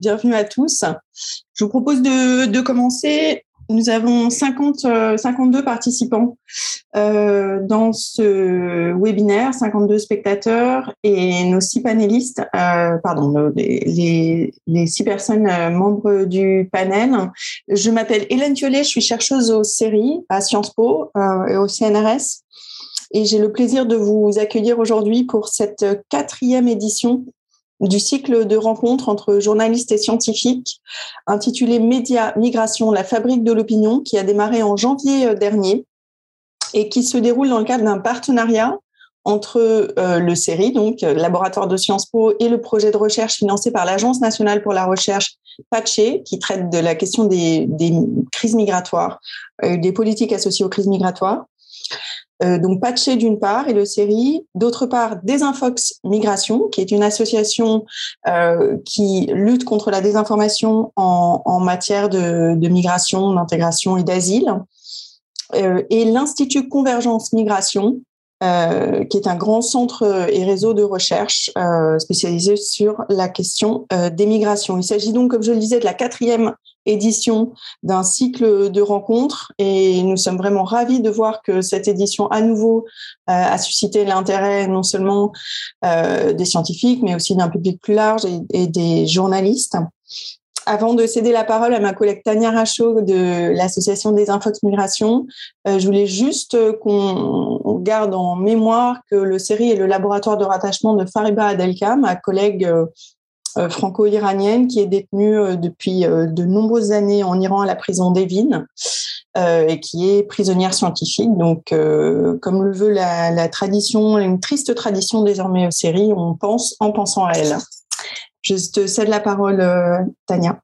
bienvenue à tous. Je vous propose de, commencer. Nous avons 50, 52 euh, participants euh, dans ce webinaire, 52 spectateurs et nos six panélistes, euh, pardon, les, les, six personnes membres du panel. Je m'appelle Hélène Thiollet, je suis chercheuse aux séries à Sciences Po et au CNRS et j'ai le plaisir de vous accueillir aujourd'hui pour cette quatrième édition du cycle de rencontres entre journalistes et scientifiques intitulé Média Migration, la fabrique de l'opinion, qui a démarré en janvier euh, dernier et qui se déroule dans le cadre d'un partenariat entre euh, le CERI, donc euh, laboratoire de Sciences Po, et le projet de recherche financé par l'Agence nationale pour la recherche PACHE, qui traite de la question des crises migratoires, des politiques associées aux crises migratoires. Euh, donc Patché d'une part et le série, d'autre part Désinfox Migration, qui est une association euh, qui lutte contre la désinformation en, matière de, de migration, d'intégration et d'asile, euh, et l'Institut Convergence Migration, qui est un grand centre et réseau de recherche spécialisé sur la question des migrations. Il s'agit donc, comme je le disais, de la quatrième édition d'un cycle de rencontres et nous sommes vraiment ravis de voir que cette édition à nouveau a suscité l'intérêt non seulement des scientifiques mais aussi d'un public plus large et, des journalistes. Avant de céder la parole à ma collègue Tania Rachaud de l'association des Infox Migration, euh, je voulais juste qu'on garde en mémoire que le série est le laboratoire de rattachement de Fariba Adelka, ma collègue euh, euh, franco-iranienne qui est détenue depuis de nombreuses années en Iran à la prison d'Evin et qui est prisonnière scientifique. Donc, comme le veut la, tradition, une triste tradition désormais au série, on pense en pensant à elle. Je te cède la parole, euh, Tania.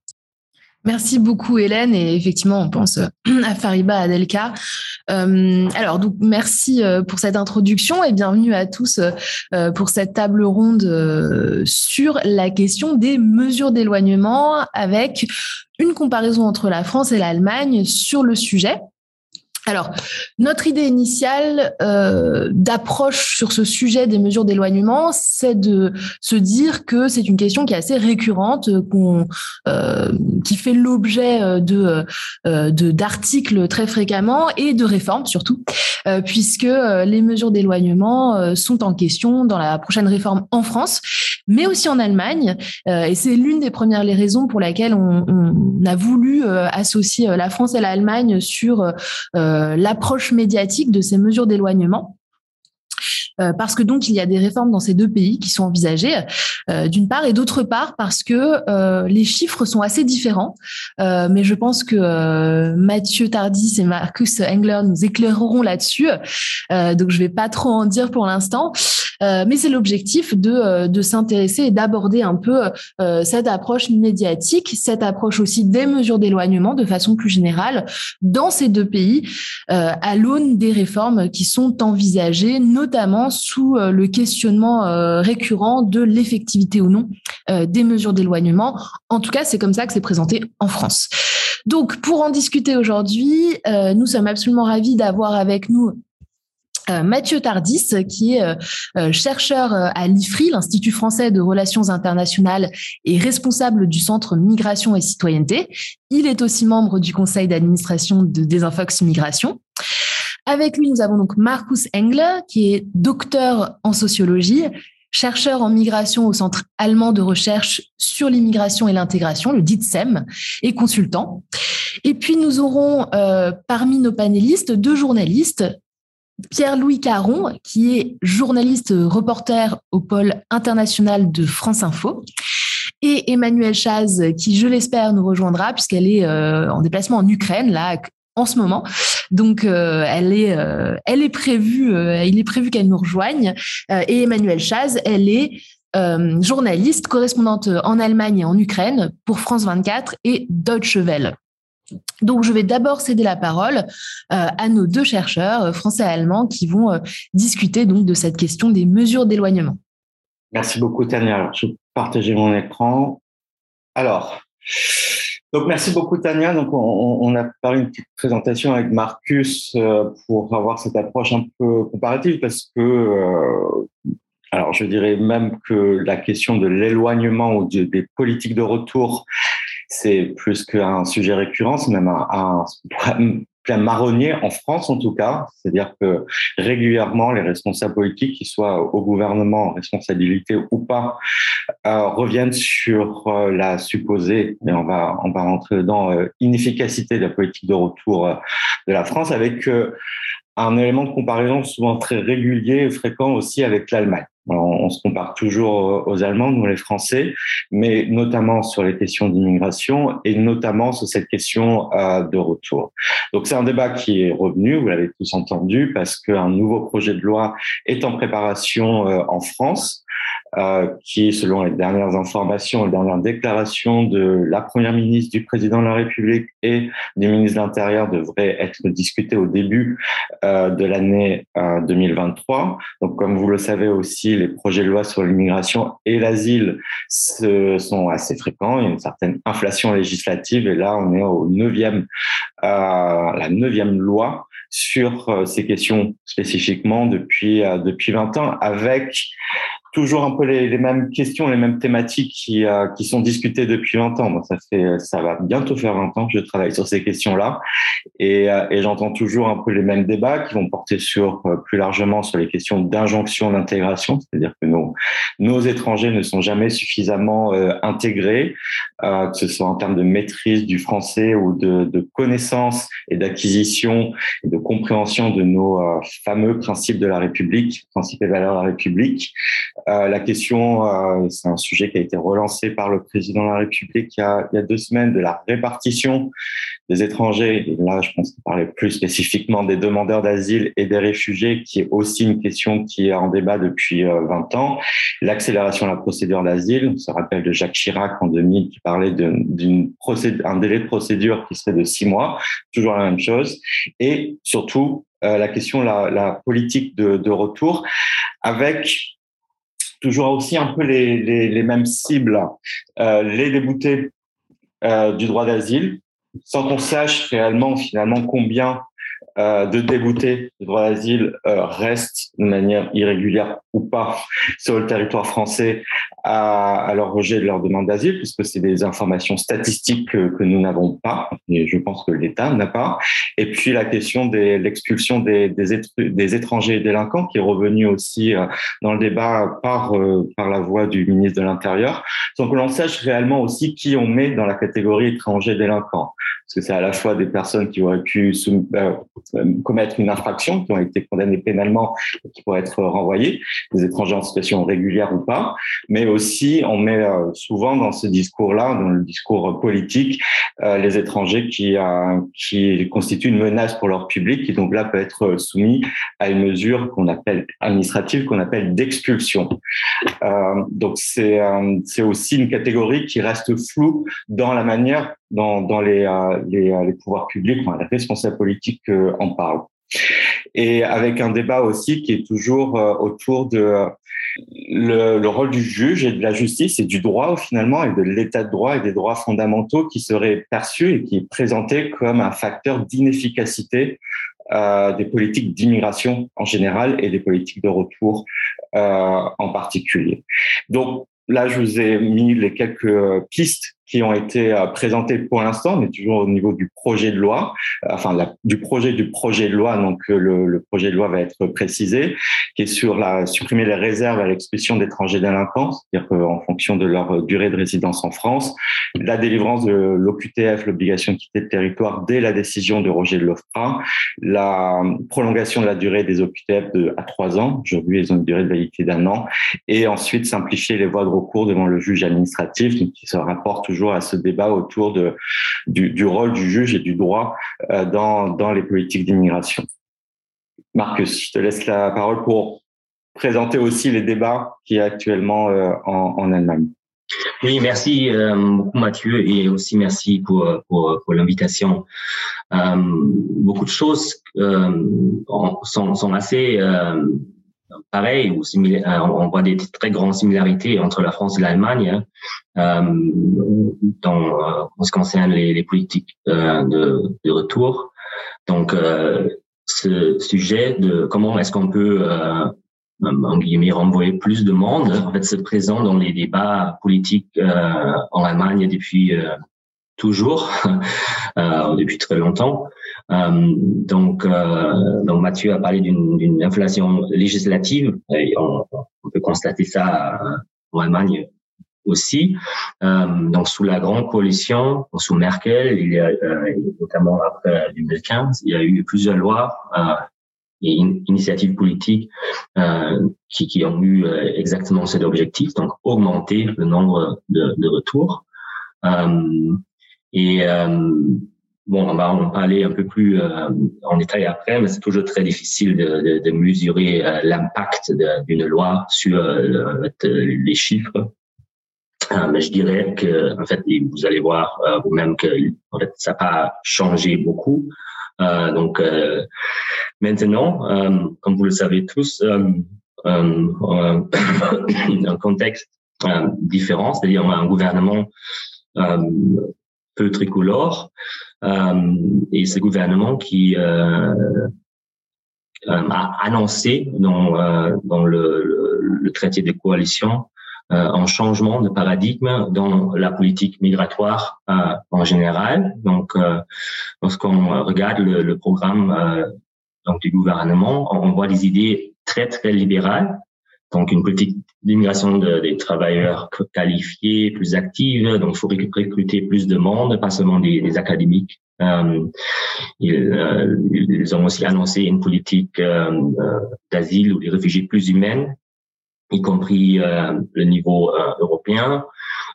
Merci beaucoup Hélène et effectivement on pense euh, à Fariba Adelka. Euh, alors donc merci pour cette introduction et bienvenue à tous pour cette table ronde sur la question des mesures d'éloignement avec une comparaison entre la France et l'Allemagne sur le sujet. Alors, notre idée initiale euh, d'approche sur ce sujet des mesures d'éloignement, c'est de se dire que c'est une question qui est assez récurrente, euh, qui fait l'objet euh, de, de d'articles très fréquemment et de réformes surtout, puisque les mesures d'éloignement sont en question dans la prochaine réforme en France, mais aussi en Allemagne, et c'est l'une des premières les raisons pour laquelle on, a voulu associer la France et l'Allemagne sur l'approche médiatique de ces mesures d'éloignement. Euh, parce que donc il y a des réformes dans ces deux pays qui sont envisagées, euh, d'une part, et d'autre part parce que les chiffres sont assez différents. mais je pense que Mathieu Tardis et Marcus Engler nous éclaireront là-dessus. donc je vais pas trop en dire pour l'instant. Euh, mais c'est l'objectif de, euh, de s'intéresser et d'aborder un peu euh, cette approche médiatique, cette approche aussi des mesures d'éloignement de façon plus générale dans ces deux pays à l'aune des réformes qui sont envisagées, notamment sous le questionnement récurrent de l'effectivité ou non des mesures d'éloignement. En tout cas, c'est comme ça que c'est présenté en France. Donc, pour en discuter aujourd'hui, nous sommes absolument ravis d'avoir avec nous euh, Mathieu Tardis, qui est euh, euh, chercheur à l'IFRI, l'Institut français de relations internationales, et responsable du Centre Migration et Citoyenneté. Il est aussi membre du conseil d'administration de Desinfox Migration. Avec lui, nous avons donc Marcus Engler, qui est docteur en sociologie, chercheur en migration au Centre allemand de recherche sur l'immigration et l'intégration, le DITSEM, et consultant. Et puis nous aurons parmi nos panélistes deux journalistes, Pierre-Louis Caron, qui est journaliste reporter au pôle international de France Info, et Emmanuel Chaz, qui, je l'espère, nous rejoindra puisqu'elle est euh, en déplacement en Ukraine, là, en ce moment. Donc, euh, elle est, euh, elle est prévue, il est prévu qu'elle nous rejoigne. et Emmanuel Chaz, elle est journaliste, correspondante en Allemagne et en Ukraine pour France 24 et Deutsche Welle. Donc, je vais d'abord céder la parole euh, à nos deux chercheurs, euh, français et allemands, qui vont euh, discuter donc de cette question des mesures d'éloignement. Merci beaucoup, Tania. je vais partager mon écran. Alors, donc merci beaucoup, Tania. Donc, on, a parlé une petite présentation avec Marcus pour avoir cette approche un peu comparative parce que alors je dirais même que la question de l'éloignement ou des politiques de retour, c'est plus qu'un sujet récurrent, c'est même un, plein marronnier en France en tout cas, c'est-à-dire que régulièrement les responsables politiques, qu'ils soient au gouvernement en responsabilité ou pas, euh, reviennent sur euh, la supposée, et on va on va rentrer dedans, euh, inefficacité de la politique de retour de la France avec un élément de comparaison souvent très régulier et fréquent aussi avec l'Allemagne. On, se compare toujours aux Allemands, nous les Français, mais notamment sur les questions d'immigration et notamment sur cette question euh, de retour. Donc c'est un débat qui est revenu, vous l'avez tous entendu, parce qu'un nouveau projet de loi est en préparation euh, en France qui, selon les dernières informations, les dernières déclarations de la première ministre, du président de la République et du ministre de l'Intérieur, devrait être discuté au début euh, de l'année euh, 2023. Donc, comme vous le savez aussi, les projets de loi sur l'immigration et l'asile sont assez fréquents. Il y a une certaine inflation législative et là, on est au neuvième, euh, la neuvième loi sur euh, ces questions spécifiquement depuis depuis 20 ans avec toujours un peu les, mêmes questions, les mêmes thématiques qui, euh, qui sont discutées depuis 20 ans. Moi, ça fait, ça va bientôt faire 20 ans que je travaille sur ces questions-là, et, euh, et j'entends toujours un peu les mêmes débats qui vont porter sur euh, plus largement sur les questions d'injonction d'intégration, c'est-à-dire que nos nos étrangers ne sont jamais suffisamment intégrés, que ce soit en termes de maîtrise du français ou de, de connaissance et d'acquisition et de compréhension de nos fameux principes de la République, principes et valeurs de la République. Euh, la question, euh, c'est un sujet qui a été relancé par le président de la République il y a, deux semaines de la répartition des étrangers. Et là, je pense qu'il parlait plus spécifiquement des demandeurs d'asile et des réfugiés, qui est aussi une question qui est en débat depuis 20 euh, ans. L'accélération de la procédure d'asile, on se rappelle de Jacques Chirac en 2000 qui parlait d'une un délai de procédure qui serait de six mois, toujours la même chose. Et surtout, la question, la, la politique de, de retour, avec toujours aussi un peu les, les, les mêmes cibles, euh, les déboutés euh, du droit d'asile, sans qu'on sache réellement finalement combien euh, de déboutés de droit d'asile euh, de manière irrégulière ou pas sur le territoire français à, à leur rejet de leur demande d'asile, puisque c'est des informations statistiques que, que nous n'avons pas, et je pense que l'État n'a pas. Et puis la question de l'expulsion des, des, des, étrangers délinquants, qui est revenue aussi euh, dans le débat par, euh, par la voix du ministre de l'Intérieur, sans que l'on sache réellement aussi qui on met dans la catégorie étranger délinquant. Parce que c'est à la fois des personnes qui auraient pu commettre une infraction, qui ont été condamnées pénalement et qui pourraient être renvoyées, des étrangers en situation régulière ou pas, mais aussi on met euh, souvent dans ce discours-là, dans le discours politique, euh, les étrangers qui, euh, qui constituent une menace pour leur public, qui donc là peut être soumis à une mesure qu'on appelle administrative, qu'on appelle d'expulsion. donc c'est c'est aussi une catégorie qui reste floue dans la manière dans, les, les, les pouvoirs publics, les responsables politiques en parlent et avec un débat aussi qui est toujours euh, autour de euh, le, le, rôle du juge et de la justice et du droit finalement et de l'état de droit et des droits fondamentaux qui seraient perçus et qui est présenté comme un facteur d'inefficacité euh, des politiques d'immigration en général et des politiques de retour euh, en particulier. Donc là, je vous ai mis les quelques pistes qui ont été euh, présentés pour l'instant, mais toujours au niveau du projet de loi, euh, enfin du projet du projet de loi. Donc euh, le, projet de loi va être précisé, qui est sur la supprimer les réserves à l'expulsion d'étrangers délinquants, c'est-à-dire qu'en fonction de leur durée de résidence en France, la délivrance de l'OQTF, l'obligation de quitter le territoire dès la décision de rejet de l'OFPRA, la prolongation de la durée des OQTF à trois ans, aujourd'hui ils ont une durée de validité d'un an, et ensuite simplifier les voies de recours devant le juge administratif, qui se rapporte toujours à ce débat autour du, rôle du juge et du droit euh, dans, les politiques d'immigration. Marcus, je te laisse la parole pour présenter aussi les débats qui est actuellement euh, en, Allemagne. Oui, merci euh, beaucoup Mathieu et aussi merci pour, l'invitation. Beaucoup de choses sont assez pareil. Euh, on voit des très grandes similarités entre la France et l'Allemagne hein, euh, dans, euh, en ce qui concerne les, politiques euh, de, retour. Donc, ce sujet de comment est-ce qu'on peut en guillemets, renvoyer plus de monde, en fait, c'est présent dans les débats politiques en Allemagne depuis toujours, depuis très longtemps. Donc, donc Mathieu a parlé d'une inflation législative. On, peut constater ça en Allemagne aussi. Euh, donc sous la grande coalition, sous Merkel, il y a euh, notamment après 2015, il y a eu plusieurs lois euh, et initiatives politiques euh, qui, qui, ont eu euh, exactement cet objectif, donc augmenter le nombre de, de retours. Euh, et bon, on va en parler un peu plus en détail après, mais c'est toujours très difficile de, de, de mesurer l'impact d'une loi sur les chiffres euh, mais je dirais que, en fait, vous allez voir euh, vous-même que en fait, ça n'a pas changé beaucoup. Euh, donc maintenant, comme vous le savez tous, un contexte différent, c'est-à-dire un gouvernement peu tricolore, et ce gouvernement qui a annoncé dans, dans le, traité de coalition euh, un changement de paradigme dans la politique migratoire euh, en général. Donc, euh, lorsqu'on regarde le, le programme donc du gouvernement, on, voit des idées très très libérales. Donc, une politique d'immigration de, des travailleurs qualifiés, plus active. Donc, il faut recruter plus de monde, pas seulement des, des académiques. Euh, ils, ils, ont aussi annoncé une politique euh, d'asile ou des réfugiés plus humaine y compris euh, le niveau euh, européen.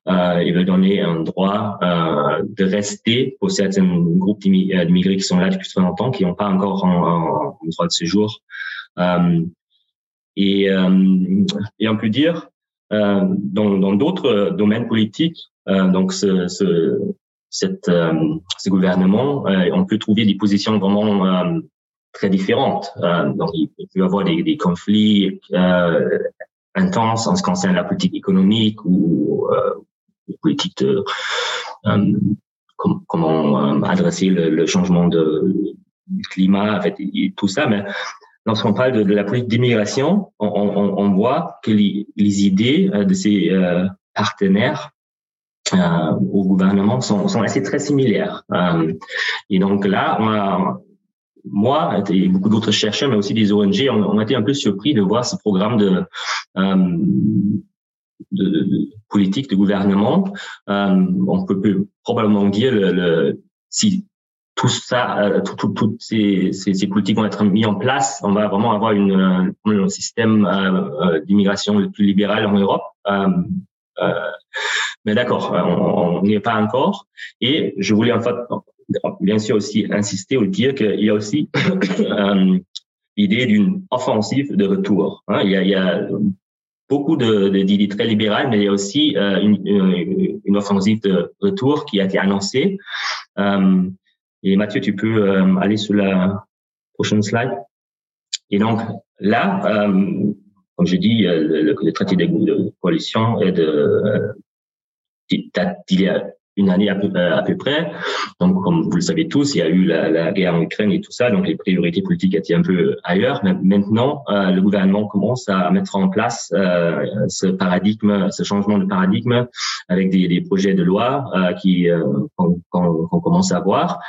Euh, il veut donner un droit euh, de rester pour certains groupes d'immigrés qui sont là depuis très longtemps, qui n'ont pas encore un, un, droit de séjour. Et, et on peut dire, dans d'autres domaines politiques, donc ce, ce, cette, ce gouvernement, on peut trouver des positions vraiment très différentes. donc, il peut y avoir des, des conflits intense en ce qui concerne la politique économique ou euh, politique de euh, comment euh, adresser le, le, changement de du climat, en fait, et, tout ça. Mais lorsqu'on parle de, de, la politique d'immigration, on, on, on, voit que les, les idées de ces euh, partenaires euh, au gouvernement sont, sont assez très similaires. Euh, et donc là, on a, moi et beaucoup d'autres chercheurs, mais aussi des ONG, on, on, a été un peu surpris de voir ce programme de, euh, de, de politique de gouvernement. Euh, on peut, peut, probablement dire le, le, si tout ça, euh, toutes tout, ces, ces, ces, politiques vont être mis en place, on va vraiment avoir une, un système euh, euh, d'immigration le plus libéral en Europe. Euh, mais d'accord, on n'y est pas encore. Et je voulais en fait bien sûr aussi insister ou dire qu'il y a aussi euh, l'idée d'une offensive de retour. Hein. Il, y a, il, y a, beaucoup d'idées de, très libérales, mais il y a aussi euh, une, une, offensive de retour qui a été annoncée. Euh, et Mathieu, tu peux euh, aller sur la prochaine slide. Et donc là, euh, comme je dis, le, le, traité de, coalition est de a une année à peu, à peu près. Donc, comme vous le savez tous, il y a eu la, la, guerre en Ukraine et tout ça, donc les priorités politiques étaient un peu ailleurs. Mais maintenant, euh, le gouvernement commence à mettre en place euh, ce paradigme, ce changement de paradigme avec des, des projets de loi euh, qui euh, qu'on commence à voir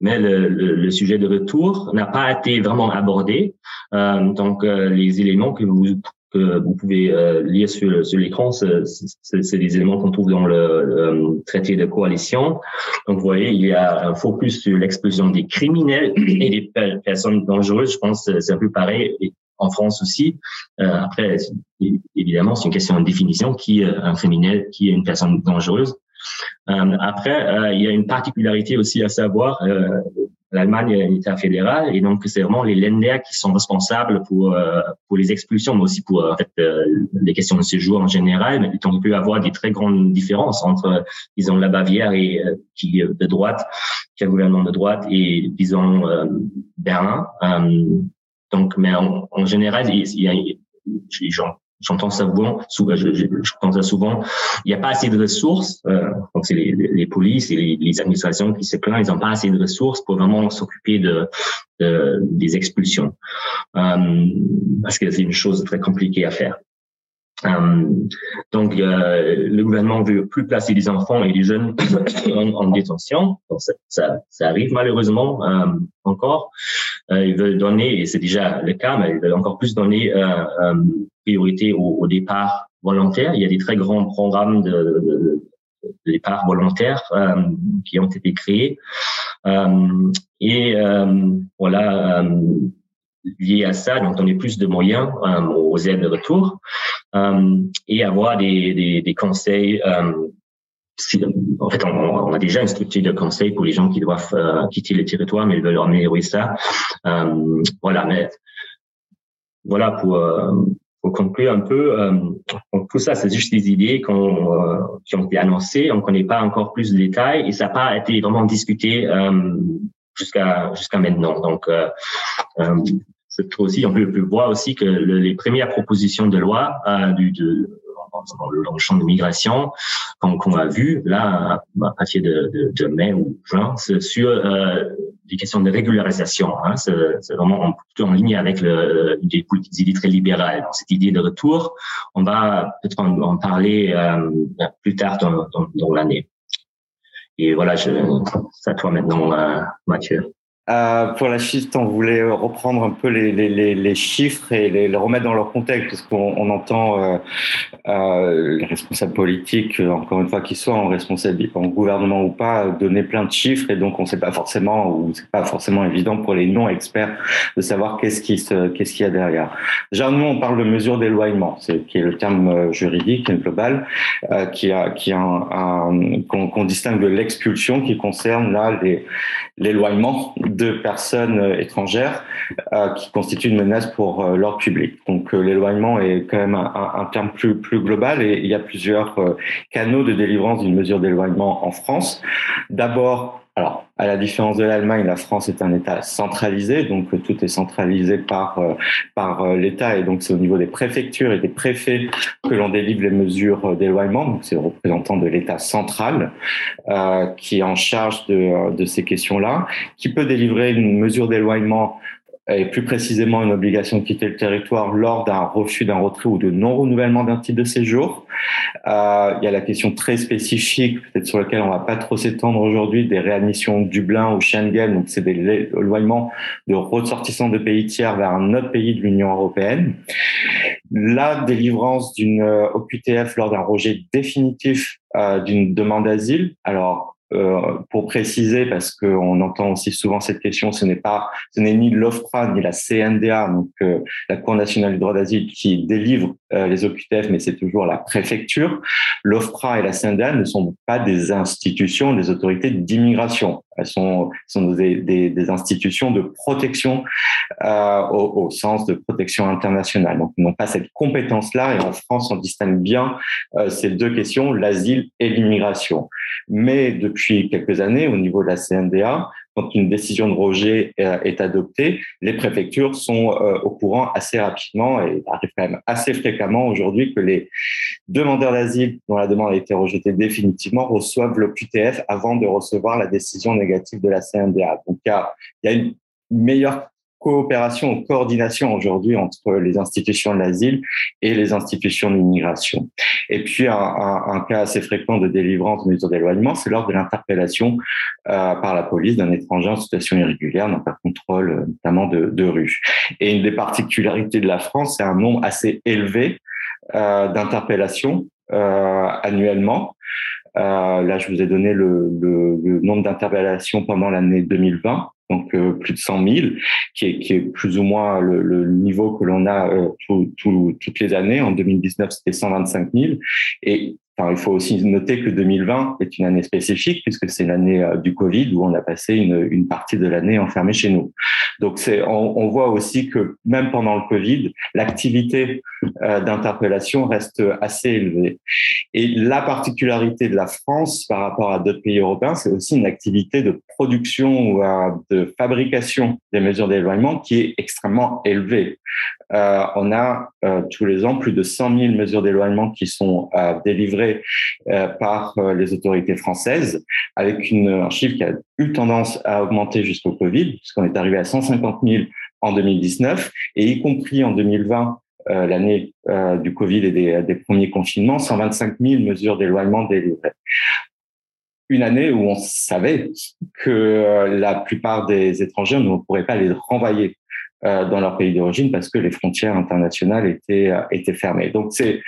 mais le, le, le, sujet de retour n'a pas été vraiment abordé. Euh, donc, euh, les éléments que vous que vous pouvez euh, lire sur, sur l'écran, c'est des éléments qu'on trouve dans le, traité de coalition. Donc, vous voyez, il y a un focus sur l'explosion des criminels et des personnes dangereuses. Je pense que c'est un peu pareil en France aussi. Euh, après, évidemment, c'est une question de définition qui est un criminel, qui est une personne dangereuse? Euh, après, euh, il y a une particularité aussi à savoir. Euh, L'Allemagne est un État fédéral et donc c'est vraiment les Länder qui sont responsables pour euh, pour les expulsions, mais aussi pour euh, les questions de séjour en général. Mais on peut avoir des très grandes différences entre disons la Bavière et euh, qui est de droite, qui a un gouvernement de droite, et disons Berlin. donc, mais en, en général, il y a, j'entends ça souvent, je, je, ça souvent, il n'y a pas assez de ressources, euh, donc c'est les, les, polices et les, les, administrations qui se plaignent, ils n'ont pas assez de ressources pour vraiment s'occuper de, de, des expulsions, euh, parce que c'est une chose très compliquée à faire. Euh, donc, euh, le gouvernement veut plus placer des enfants et des jeunes en, détention. Donc, ça, ça, ça, arrive malheureusement euh, encore. Euh, ils veulent donner, et c'est déjà le cas, mais ils veulent encore plus donner euh, priorité au, au, départ volontaire. Il y a des très grands programmes de, de, de départ volontaire qui ont été créés. et voilà lié à ça, donc donner plus de moyens euh, aux aides de retour euh, et avoir des, des, des conseils. Euh, en fait, on, a déjà une structure de conseils pour les gens qui doivent quitter le territoire, mais ils veulent améliorer ça. voilà, mais voilà pour, pour conclure un peu. tout ça, c'est juste des idées qu'on, qui ont été annoncées. On ne connaît pas encore plus de détails et ça n'a pas été vraiment discuté jusqu'à jusqu'à maintenant. Donc, euh, euh, aussi, on peut, peut, voir aussi que les premières propositions de loi euh, du, de, dans le, champ de migration qu'on a vu là à partir de, de, de, mai ou juin, sur euh, des questions de régularisation. Hein, c'est vraiment plutôt en ligne avec le, des, idées très libérales. Donc, cette idée de retour, on va peut-être en, en, parler euh, plus tard dans, dans, dans l'année. Et voilà, je, c'est à toi maintenant, euh, Mathieu. Euh, pour la shift, on voulait reprendre un peu les, les, les chiffres et les, remettre dans leur contexte, parce qu'on on entend euh, euh, les responsables politiques, encore une fois qu'ils soient en responsable, en gouvernement ou pas, donner plein de chiffres, et donc on ne sait pas forcément, ou c'est pas forcément évident pour les non-experts de savoir qu'est-ce qui qu'est-ce qu'il y a derrière. Déjà, nous, on parle de mesure d'éloignement, c'est qui est le terme euh, juridique global, euh, qui a, qui a un, qu'on, distingue de l'expulsion, qui concerne là les, l'éloignement de personnes euh, étrangères euh, qui constituent une menace pour euh, l'ordre public. Donc l'éloignement est quand même un, un, terme plus, plus global et il y a plusieurs canaux de délivrance d'une mesure d'éloignement en France. D'abord, alors, à la différence de l'Allemagne, la France est un État centralisé, donc tout est centralisé par par l'État et donc c'est au niveau des préfectures et des préfets que l'on délivre les mesures d'éloignement. Donc c'est le représentant de l'État central euh, qui est en charge de, de ces questions-là, qui peut délivrer une mesure d'éloignement et plus précisément une obligation de quitter le territoire lors d'un refus d'un retrait ou de non-renouvellement d'un titre de séjour. Euh, il y a la question très spécifique, peut-être sur laquelle on va pas trop s'étendre aujourd'hui, des réadmissions Dublin ou Schengen. Donc, c'est des éloignements de ressortissants de pays tiers vers un autre pays de l'Union européenne. La délivrance d'une euh, OQTF lors d'un rejet définitif euh, d'une demande d'asile. Alors, euh, pour préciser, parce qu'on entend aussi souvent cette question, ce n'est pas, ce n'est ni l'OFPRA ni la CNDA, donc euh, la Cour nationale du droit d'asile, qui délivre euh, les OQTF, mais c'est toujours la préfecture. L'OFPRA et la CNDA ne sont pas des institutions, des autorités d'immigration. Elles sont, des, institutions de protection au, au, sens de protection internationale. Donc, ils n'ont pas cette compétence-là. Et en France, on distingue bien ces deux questions, l'asile et l'immigration. Mais depuis quelques années au niveau de la CNDA, quand une décision de rejet euh, est adoptée, les préfectures sont euh, au courant assez rapidement et il arrive quand même assez fréquemment aujourd'hui que les demandeurs d'asile dont la demande a été rejetée définitivement reçoivent le QTF avant de recevoir la décision négative de la CNDA. Donc il y a, une meilleure coopération coordination aujourd'hui entre les institutions de l'asile et les institutions de l'immigration. Et puis, un, cas assez fréquent de délivrance de mesures d'éloignement, c'est lors de l'interpellation euh, par la police d'un étranger en situation irrégulière, donc un contrôle euh, notamment de, de rue. Et une des particularités de la France, c'est un nombre assez élevé d'interpellations euh, annuellement. Euh, là, je vous ai donné le, nombre d'interpellations pendant l'année 2020 donc euh, plus de 100 000, qui est, plus ou moins le, niveau que l'on a euh, tout, tout, toutes les années. En 2019, c'était 125 000. Et Enfin, il faut aussi noter que 2020 est une année spécifique puisque c'est l'année euh, du Covid où on a passé une, une partie de l'année enfermée chez nous. Donc, on, voit aussi que même pendant le Covid, l'activité euh, d'interpellation reste assez élevée. Et la particularité de la France par rapport à d'autres pays européens, c'est aussi une activité de production ou euh, de fabrication des mesures d'éloignement qui est extrêmement élevée. Euh, on a euh, tous les ans plus de 100 000 mesures d'éloignement qui sont euh, délivrées par les autorités françaises, avec une, un chiffre qui a eu tendance à augmenter jusqu'au Covid, puisqu'on est arrivé à 150 000 en 2019, et y compris en 2020, l'année du Covid et des, premiers confinements, 125 000 mesures d'éloignement délivrées. Une année où on savait que la plupart des étrangers, ne pourrait pas les renvoyer dans leur pays d'origine parce que les frontières internationales étaient, euh, étaient fermées. Donc c'est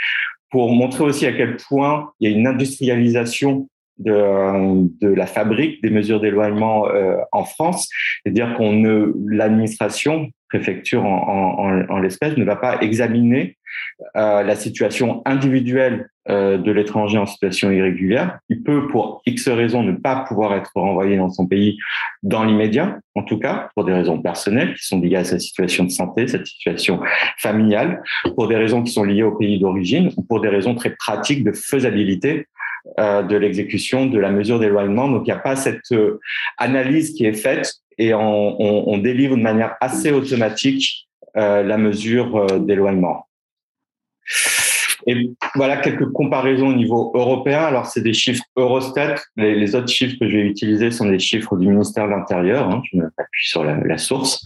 pour montrer aussi à quel point il y a une industrialisation de, de la fabrique des mesures d'éloignement euh, en France, c'est-à-dire qu'on ne l'administration préfecture en, l'espèce ne va pas examiner euh, la situation individuelle euh, de l'étranger en situation irrégulière. Il peut, pour X raisons, ne pas pouvoir être renvoyé dans son pays dans l'immédiat, en tout cas, pour des raisons personnelles qui sont liées à sa situation de santé, sa situation familiale, pour des raisons qui sont liées au pays d'origine, ou pour des raisons très pratiques de faisabilité euh, de l'exécution de la mesure d'éloignement. Donc, il n'y a pas cette euh, analyse qui est faite et on, on, délivre de manière assez automatique euh, la mesure euh, d'éloignement. Et voilà quelques comparaisons au niveau européen. Alors, c'est des chiffres Eurostat. Les, autres chiffres que je vais utiliser sont des chiffres du ministère de l'Intérieur. Hein. Je m'appuie sur la, source.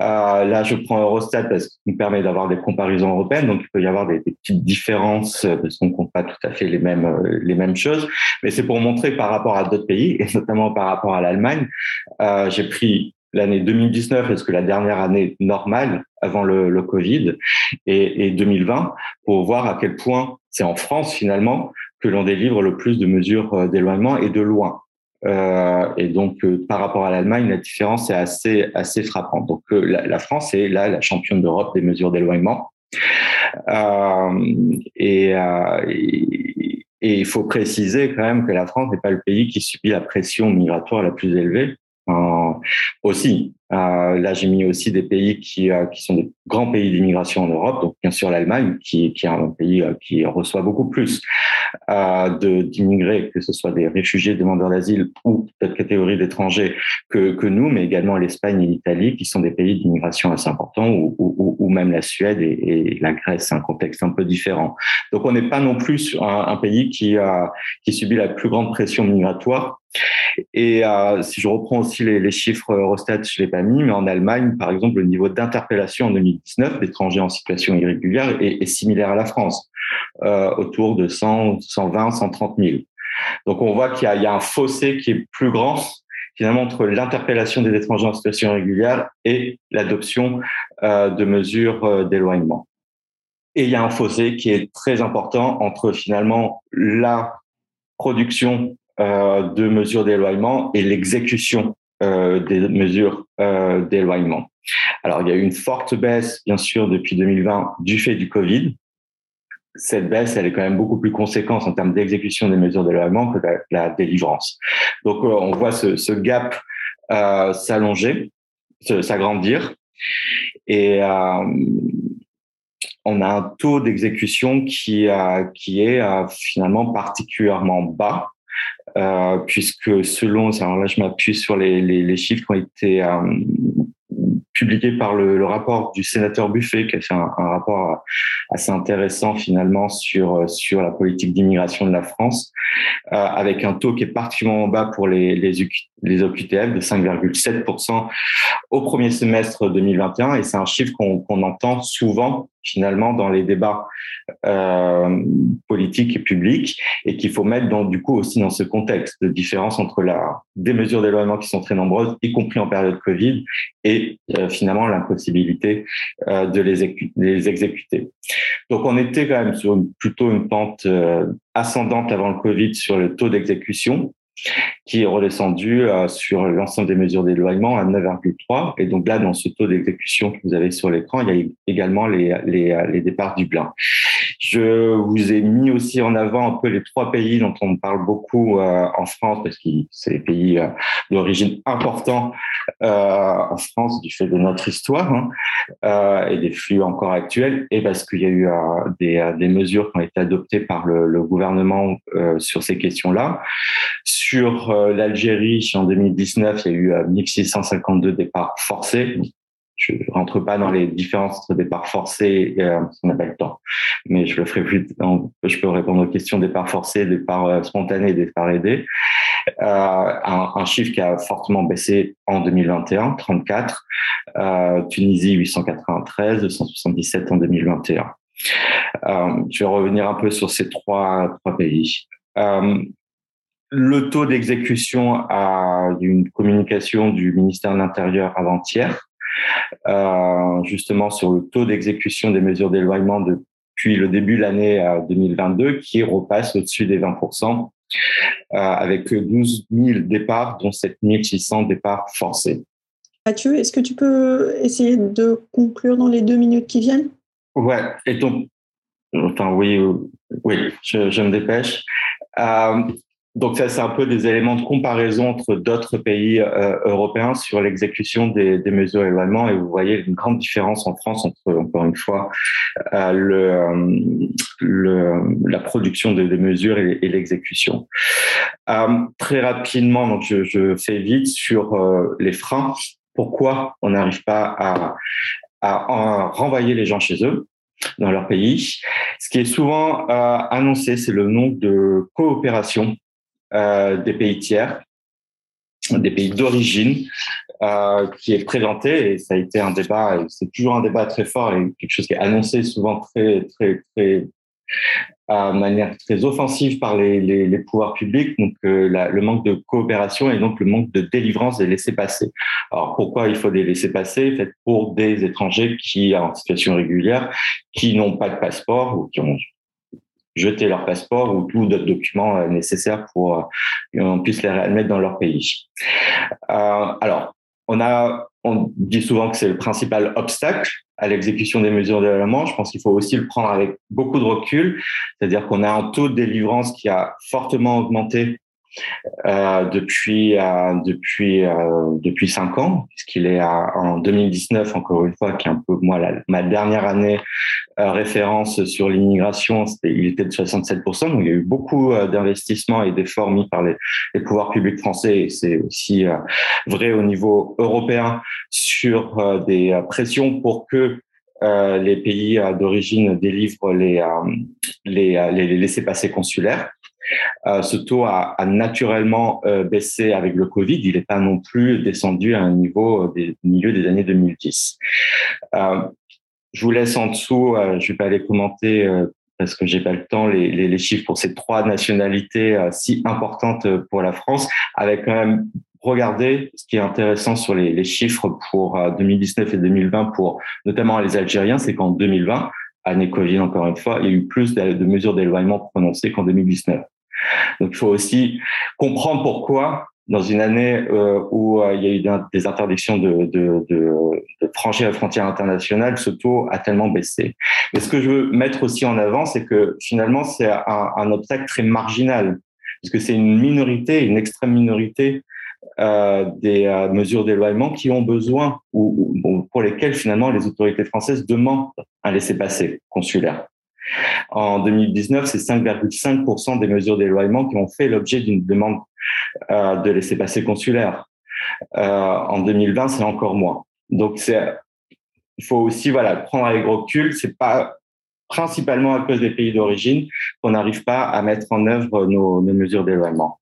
Euh, là, je prends Eurostat parce qu'il me permet d'avoir des comparaisons européennes. Donc, il peut y avoir des, petites différences parce qu'on ne compte pas tout à fait les mêmes, les mêmes choses. Mais c'est pour montrer par rapport à d'autres pays, et notamment par rapport à l'Allemagne. Euh, J'ai pris l'année 2019 est-ce que la dernière année normale avant le, Covid et, et, 2020 pour voir à quel point c'est en France finalement que l'on délivre le plus de mesures euh, d'éloignement et de loin. Euh, et donc euh, par rapport à l'Allemagne, la différence est assez assez frappante. Donc la, France est là la championne d'Europe des mesures d'éloignement. et, il faut préciser quand même que la France n'est pas le pays qui subit la pression migratoire la plus élevée. Aussi, euh, là j'ai mis aussi des pays qui, euh, qui sont des grands pays d'immigration en Europe, donc bien sûr l'Allemagne qui, qui est un pays qui reçoit beaucoup plus de d'immigrés, que ce soit des réfugiés, demandeurs d'asile ou d'autres catégories d'étrangers que, que nous, mais également l'Espagne et l'Italie qui sont des pays d'immigration assez importants, ou, ou, même la Suède et, la Grèce, un contexte un peu différent. Donc on n'est pas non plus un, pays qui, qui subit la plus grande pression migratoire et euh, si je reprends aussi les, les chiffres Eurostat, je l'ai pas mis, mais en Allemagne, par exemple, le niveau d'interpellation en 2019 d'étrangers en situation irrégulière est, similaire à la France, euh, autour de 100, 120, 130 000. Donc on voit qu'il y, a un fossé qui est plus grand finalement entre l'interpellation des étrangers en situation irrégulière et l'adoption euh, de mesures euh, d'éloignement. Et il y a un fossé qui est très important entre finalement la production de mesures d'éloignement et l'exécution euh, des mesures euh, d'éloignement. Alors, il y a eu une forte baisse, bien sûr, depuis 2020 du fait du Covid. Cette baisse, elle est quand même beaucoup plus conséquente en termes d'exécution des mesures d'éloignement que la, la, délivrance. Donc, on voit ce, gap euh, s'allonger, s'agrandir. Et euh, on a un taux d'exécution euh, qui est finalement particulièrement bas euh, puisque selon, alors là je m'appuie sur les, les, chiffres qui ont été euh, publiés par le, rapport du sénateur Buffet, qui a fait un, rapport assez intéressant finalement sur sur la politique d'immigration de la France, euh, avec un taux qui est particulièrement bas pour les les, OQTF de 5,7% au premier semestre 2021, et c'est un chiffre qu'on entend souvent finalement dans les débats euh, politiques et publics et qu'il faut mettre dans, du coup aussi dans ce contexte de différence entre la, des mesures d'éloignement qui sont très nombreuses, y compris en période Covid, et euh, finalement l'impossibilité euh, de les, exécuter. Donc on était quand même sur plutôt une pente ascendante avant le Covid sur le taux d'exécution qui est redescendu euh, sur l'ensemble des mesures d'éloignement à 9,3. Et donc là, dans ce taux d'exécution que vous avez sur l'écran, il y a également les, départs du blanc. Je vous ai mis aussi en avant un peu les trois pays dont on parle beaucoup en France parce que c'est des pays d'origine importants en France du fait de notre histoire hein, et des flux encore actuels et parce qu'il y a eu des, des, mesures qui ont été adoptées par le, le gouvernement sur ces questions-là. Sur l'Algérie, en 2019, il y a eu 1652 départs forcés je rentre pas dans les différences entre départ forcé et euh, on n'a pas le temps, mais je le ferai plus. Je peux répondre aux questions départ forcé, départ euh, spontané, départ aidé. Euh, un, chiffre qui a fortement baissé en 2021, 34. Euh, Tunisie 893, 277 en 2021. Euh, je vais revenir un peu sur ces trois, pays. Le taux d'exécution a une communication du ministère de l'Intérieur avant-hier justement sur le taux d'exécution des mesures d'éloignement depuis le début de l'année 2022 euh, qui repasse au-dessus des 20%. Euh, avec 12 000 départs, dont 7 600 départs forcés. Mathieu, est-ce que tu peux essayer de conclure dans les deux minutes qui viennent? Ouais, et donc, enfin oui, oui, je, je me dépêche. Euh, donc ça, c'est un peu des éléments de comparaison entre d'autres pays euh, européens sur l'exécution des, mesures d'éloignement. Et vous voyez une grande différence en France entre, encore une fois, euh, le, euh, le, la production des, mesures et, l'exécution. Très rapidement, donc je, fais vite sur les freins. Pourquoi on n'arrive pas à, à renvoyer les gens chez eux dans leur pays? Ce qui est souvent annoncé, c'est le nombre de coopération euh, des pays tiers, des pays d'origine, euh, qui est présenté et ça a été un débat, c'est toujours un débat très fort et quelque chose qui est annoncé souvent très très très à manière très offensive par les, pouvoirs publics, donc euh, le manque de coopération et donc le manque de délivrance des laissés-passer. Alors pourquoi il faut des laissés-passer Fait pour des étrangers qui en situation régulière, qui n'ont pas de passeport ou qui ont jeter leur passeport ou tout d'autres documents euh, nécessaires pour euh, qu'on puisse les admettre dans leur pays. Euh, alors, on a, on dit souvent que c'est le principal obstacle à l'exécution des mesures d'éloignement. Je pense qu'il faut aussi le prendre avec beaucoup de recul, c'est-à-dire qu'on a un taux de délivrance qui a fortement augmenté euh, depuis euh, depuis euh, depuis cinq ans, puisqu'il est à, en 2019 encore une fois, qui est un peu moi ma dernière année référence sur l'immigration, il était de 67%. Donc il y a eu beaucoup d'investissements et d'efforts mis par les, les, pouvoirs publics français, et c'est aussi vrai au niveau européen sur des pressions pour que les pays d'origine délivrent les, les, les laissés-passer consulaires. Euh, ce taux a, a naturellement euh, baissé avec le Covid. Il n'est pas non plus descendu à un niveau euh, des milieu des années 2010. Euh, je vous laisse en dessous. Euh, je vais pas aller commenter parce que j'ai pas le temps les, les, les, chiffres pour ces trois nationalités si importantes pour la France, avec quand même regardez ce qui est intéressant sur les, les chiffres pour 2019 et 2020 pour notamment les Algériens, c'est qu'en 2020 année Covid encore une fois, il y a eu plus de mesures d'éloignement prononcées qu'en 2019. Donc, il faut aussi comprendre pourquoi, dans une année euh, où euh, il y a eu des interdictions de, de, la frontière internationale, ce taux a tellement baissé. Mais ce que je veux mettre aussi en avant, c'est que finalement, c'est un, obstacle très marginal, puisque c'est une minorité, une extrême minorité euh, des mesures d'éloignement qui ont besoin ou, ou, pour lesquelles finalement les autorités françaises demandent un laissez-passer consulaire. En 2019, c'est 5,5% des mesures d'éloignement qui ont fait l'objet d'une demande euh, de laisser-passer consulaire. Euh, en 2020, c'est encore moins. Donc, il faut aussi voilà prendre avec recul. C'est pas principalement à cause des pays d'origine qu'on n'arrive pas à mettre en œuvre nos, mesures d'éloignement.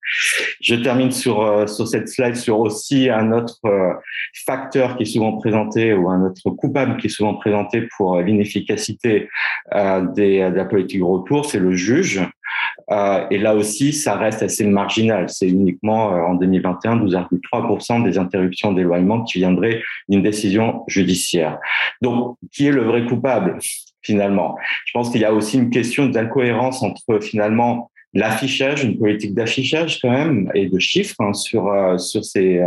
Je termine sur, euh, sur cette slide sur aussi un autre euh, facteur qui est souvent présenté ou un autre coupable qui est souvent présenté pour l'inefficacité euh, des, de la politique de retour, c'est le juge. Et là aussi, ça reste assez marginal. C'est uniquement en 2021 12,3% des interruptions d'éloignement qui viendraient d'une décision judiciaire. Donc, qui est le vrai coupable? Finalement. Je pense qu'il y a aussi une question d'incohérence entre finalement l'affichage, une politique d'affichage quand même et de chiffres hein, sur euh, sur ces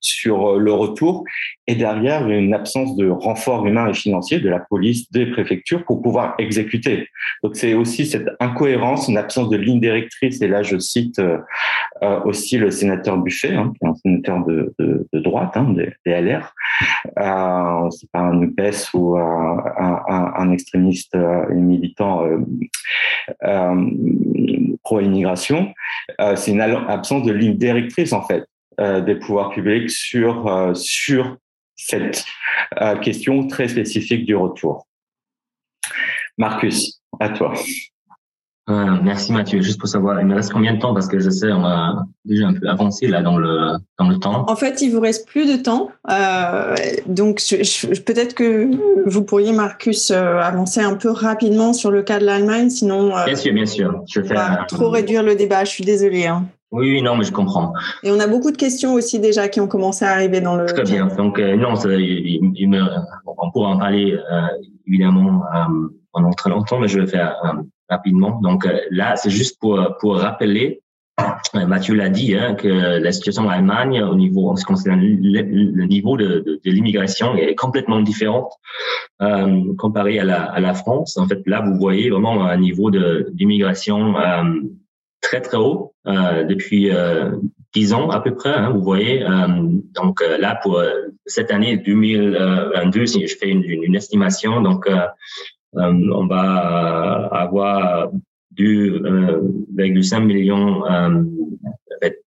sur euh, le retour et derrière une absence de renfort humain et financier de la police, des préfectures pour pouvoir exécuter. Donc c'est aussi cette incohérence, une absence de ligne directrice et là je cite euh, aussi le sénateur Buffet, hein, qui est un sénateur de, de, de droite, hein, des, des LR. Euh, c'est pas un UPS ou un, un, un extrémiste, militant pro-immigration, euh, c'est une absence de ligne directrice en fait euh, des pouvoirs publics sur euh, sur cette question très spécifique du retour. Marcus, à toi. Euh, merci Mathieu. Juste pour savoir, il me reste combien de temps? Parce que je sais, on a déjà un peu avancé là dans le dans le temps. En fait, il vous reste plus de temps, euh, donc peut-être que vous pourriez Marcus euh, avancer un peu rapidement sur le cas de l'Allemagne, sinon. Euh, bien sûr, bien sûr. Je vais faire. Trop réduire le débat. Je suis désolée. Hein. Oui, non, mais je comprends. Et on a beaucoup de questions aussi déjà qui ont commencé à arriver dans le. Très bien. Donc non, ça, il, me, on pourra en parler évidemment pendant très longtemps, mais je vais faire Donc euh, là, c'est juste pour, pour rappeler euh, Mathieu l'a dit, hein, que la situation en Allemagne, au niveau, en ce qui concerne le, niveau de, l'immigration, est complètement différente euh, comparé à la, France. En fait, là, vous voyez vraiment un niveau d'immigration euh, très très haut euh, depuis dix ans à peu près. Hein, vous voyez. donc là, pour cette année 2022, si je fais une, une estimation, donc euh, on va avoir 2,5 millions euh,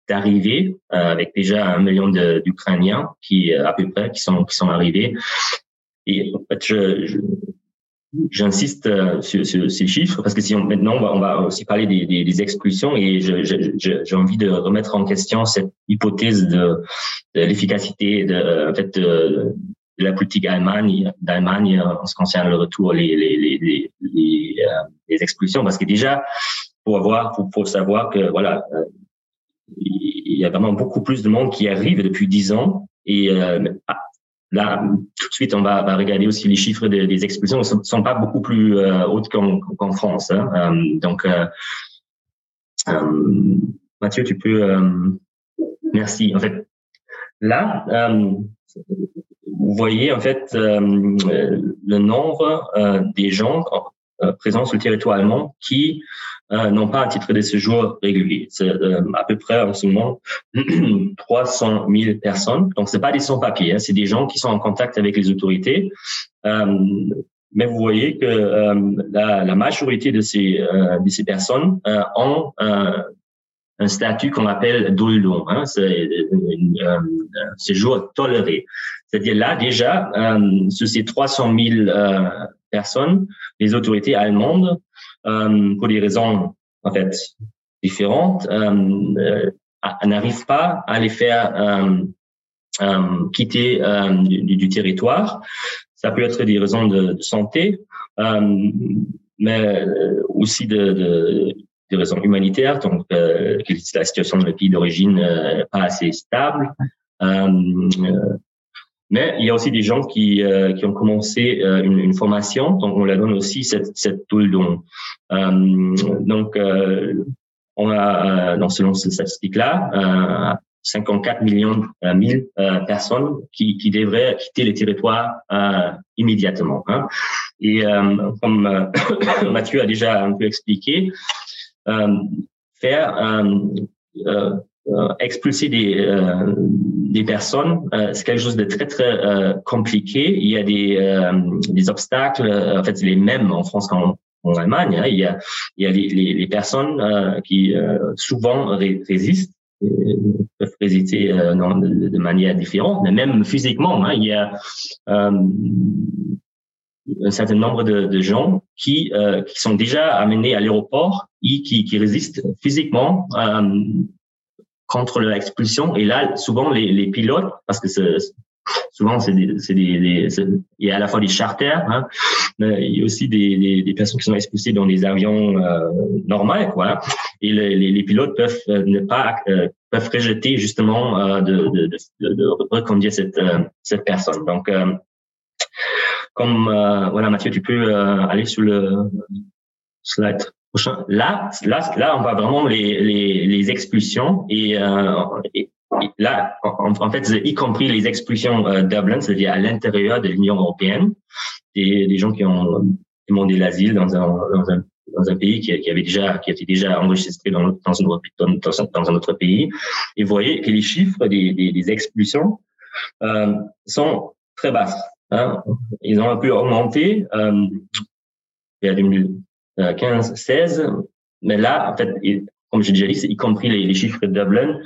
d'arrivées euh, avec déjà un million d'Ukrainiens qui à peu près qui sont qui sont arrivés. Et en fait, je, j'insiste sur, ces chiffres parce que si maintenant on va, aussi parler des, expulsions et j'ai envie de remettre en question cette hypothèse de, de l'efficacité de, en fait, de, de la politique d'Allemagne d'Allemagne en ce qui concerne le retour, les, les, les, les, euh, les expulsions, parce que déjà, pour avoir, pour, pour savoir que voilà, euh, il y a vraiment beaucoup plus de monde qui arrive depuis dix ans et euh, Là, tout de suite, on va, va regarder aussi les chiffres des, des expulsions. ne sont, pas beaucoup plus euh, hautes qu'en France. Hein. donc, Mathieu, tu peux. merci. En fait, là, vous voyez en fait euh, le nombre euh, des gens euh, présents sur le territoire allemand qui n'ont pas un titre de séjour régulier. C'est à peu près en ce moment 300 000 personnes. Donc c'est pas des sans-papiers, hein, c'est des gens qui sont en contact avec les autorités. mais vous voyez que la, la, majorité de ces de ces personnes ont un statut qu'on appelle Duldung, hein, c'est un séjour toléré. C'est-à-dire là, déjà, euh, sur ces 300 000 euh, personnes, les autorités allemandes, euh, pour des raisons en fait différentes, euh, n'arrivent pas à les faire quitter du, du, territoire. Ça peut être des raisons de, de santé, mais aussi de, de des raisons humanitaires, donc euh, la situation dans le pays d'origine euh, pas assez stable. Euh, mais il y a aussi des gens qui, euh, qui ont commencé euh, une, formation, donc on leur donne aussi cette, cette tool don. Euh, donc, on a, dans selon ces statistiques-là, 54 millions euh, mille personnes qui, qui devraient quitter les territoires immédiatement. Hein. Et comme Mathieu a déjà un peu expliqué, faire euh, expulser des, euh, des personnes, euh, c'est quelque chose de très très euh, compliqué. Il y a des, des obstacles, en fait, les mêmes en France qu'en en Allemagne. Hein. Il y a, il y a les, les, les personnes qui souvent résistent peuvent résister non, de, de, manière différente, mais même physiquement, hein, il y a un certain nombre de, de gens qui, euh, qui sont déjà amenés à l'aéroport et qui, qui résistent physiquement euh, contre l'expulsion. Et là, souvent, les, les pilotes, parce que souvent, c'est des, c'est des, il y a à la fois des charters, hein, mais il y a aussi des, des, des, personnes qui sont expulsées dans des avions euh, normaux, quoi. Et les, les, pilotes peuvent euh, ne pas euh, peuvent rejeter justement euh, de, de, de, de, reconduire cette cette personne. Donc, comme voilà, Mathieu, tu peux aller sur le slide Là, là, là, on voit vraiment les, les, les expulsions et, euh, et, là, en, fait, y compris les expulsions euh, Dublin, c'est-à-dire à, l'intérieur de l'Union européenne, des, des gens qui ont demandé l'asile dans un, dans un dans un pays qui, qui, avait déjà qui était déjà enregistré dans, dans, dans un autre pays et vous voyez que les chiffres des, des, des expulsions euh, sont très basses. Hein. Ils ont un peu augmenté euh, il y a 2015, 16, mais là, en fait, comme j'ai déjà dit, y compris les, chiffres de Dublin.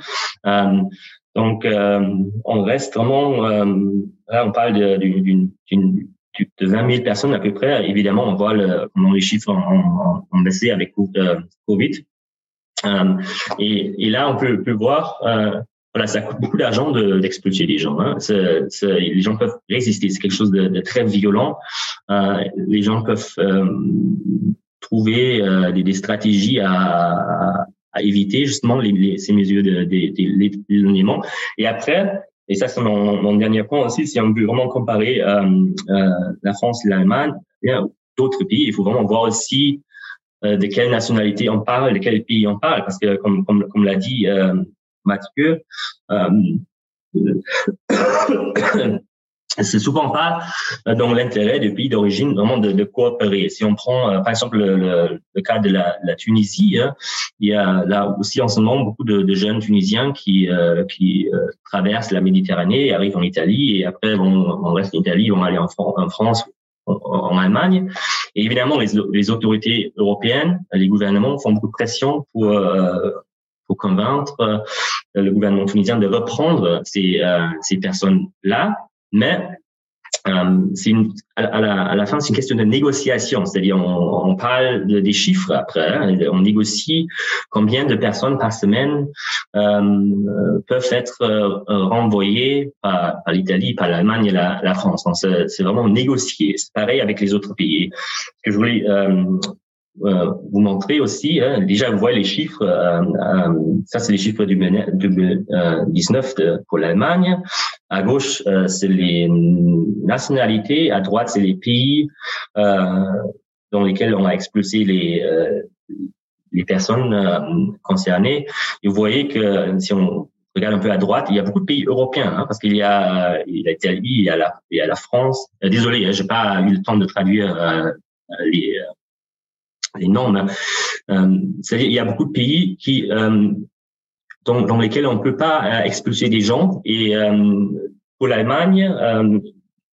Euh, donc, euh, on reste vraiment, euh, là, on parle d'une de 20 000 personnes à peu près. Évidemment, on voit le, comment les chiffres ont, ont baissé avec Covid. Euh, et, et, là, on peut, peut voir, euh, voilà, ça coûte beaucoup d'argent d'expulser les gens. Hein. les gens peuvent résister. C'est quelque chose de, de très violent. Euh, les gens peuvent euh, trouver euh, des, des, stratégies à, à, éviter justement les, les, ces mesures d'éloignement. De, et après, et ça c'est mon, mon, dernier point aussi, si on veut vraiment comparer euh, euh, la France et l'Allemagne, d'autres pays, il faut vraiment voir aussi euh, de quelle nationalité on parle, de quel pays on parle, parce que comme, comme, comme l'a dit Mathieu, euh, c'est souvent pas dans l'intérêt du pays d'origine vraiment de, coopérer. Si on prend euh, par exemple le, cas de la, Tunisie, hein, il y a là aussi en ce moment beaucoup de, jeunes Tunisiens qui euh, traversent la Méditerranée, arrivent en Italie et après vont on reste en Italie, vont aller en, France, en, en, Allemagne. Et évidemment, les, autorités européennes, les gouvernements font beaucoup de pression pour convaincre le gouvernement tunisien de reprendre ces, ces personnes-là mais euh, c'est à, la, fin, c'est une question de négociation, c'est-à-dire on, parle de, des chiffres après, hein, on négocie combien de personnes par semaine euh, peuvent être euh, renvoyées par, l'Italie, par l'Allemagne et la, France. C'est vraiment négocié. C'est pareil avec les autres pays. Ce que je voulais euh, euh, vous montrer aussi. Hein, déjà, vous voyez les chiffres. Euh, euh, ça, c'est les chiffres du 2019 pour l'Allemagne. À gauche, c'est les nationalités. À droite, c'est les pays dans lesquels on a expulsé les les personnes concernées. Et vous voyez que si on regarde un peu à droite, il y a beaucoup de pays européens, hein, parce qu'il y a l'Italie, il y a la, il y a la France. désolé, hein, j'ai pas eu le temps de traduire les énorme. Euh, il y a beaucoup de pays qui euh, dans, dans, lesquels on ne peut pas euh, expulser des gens. Et euh, pour l'Allemagne, euh,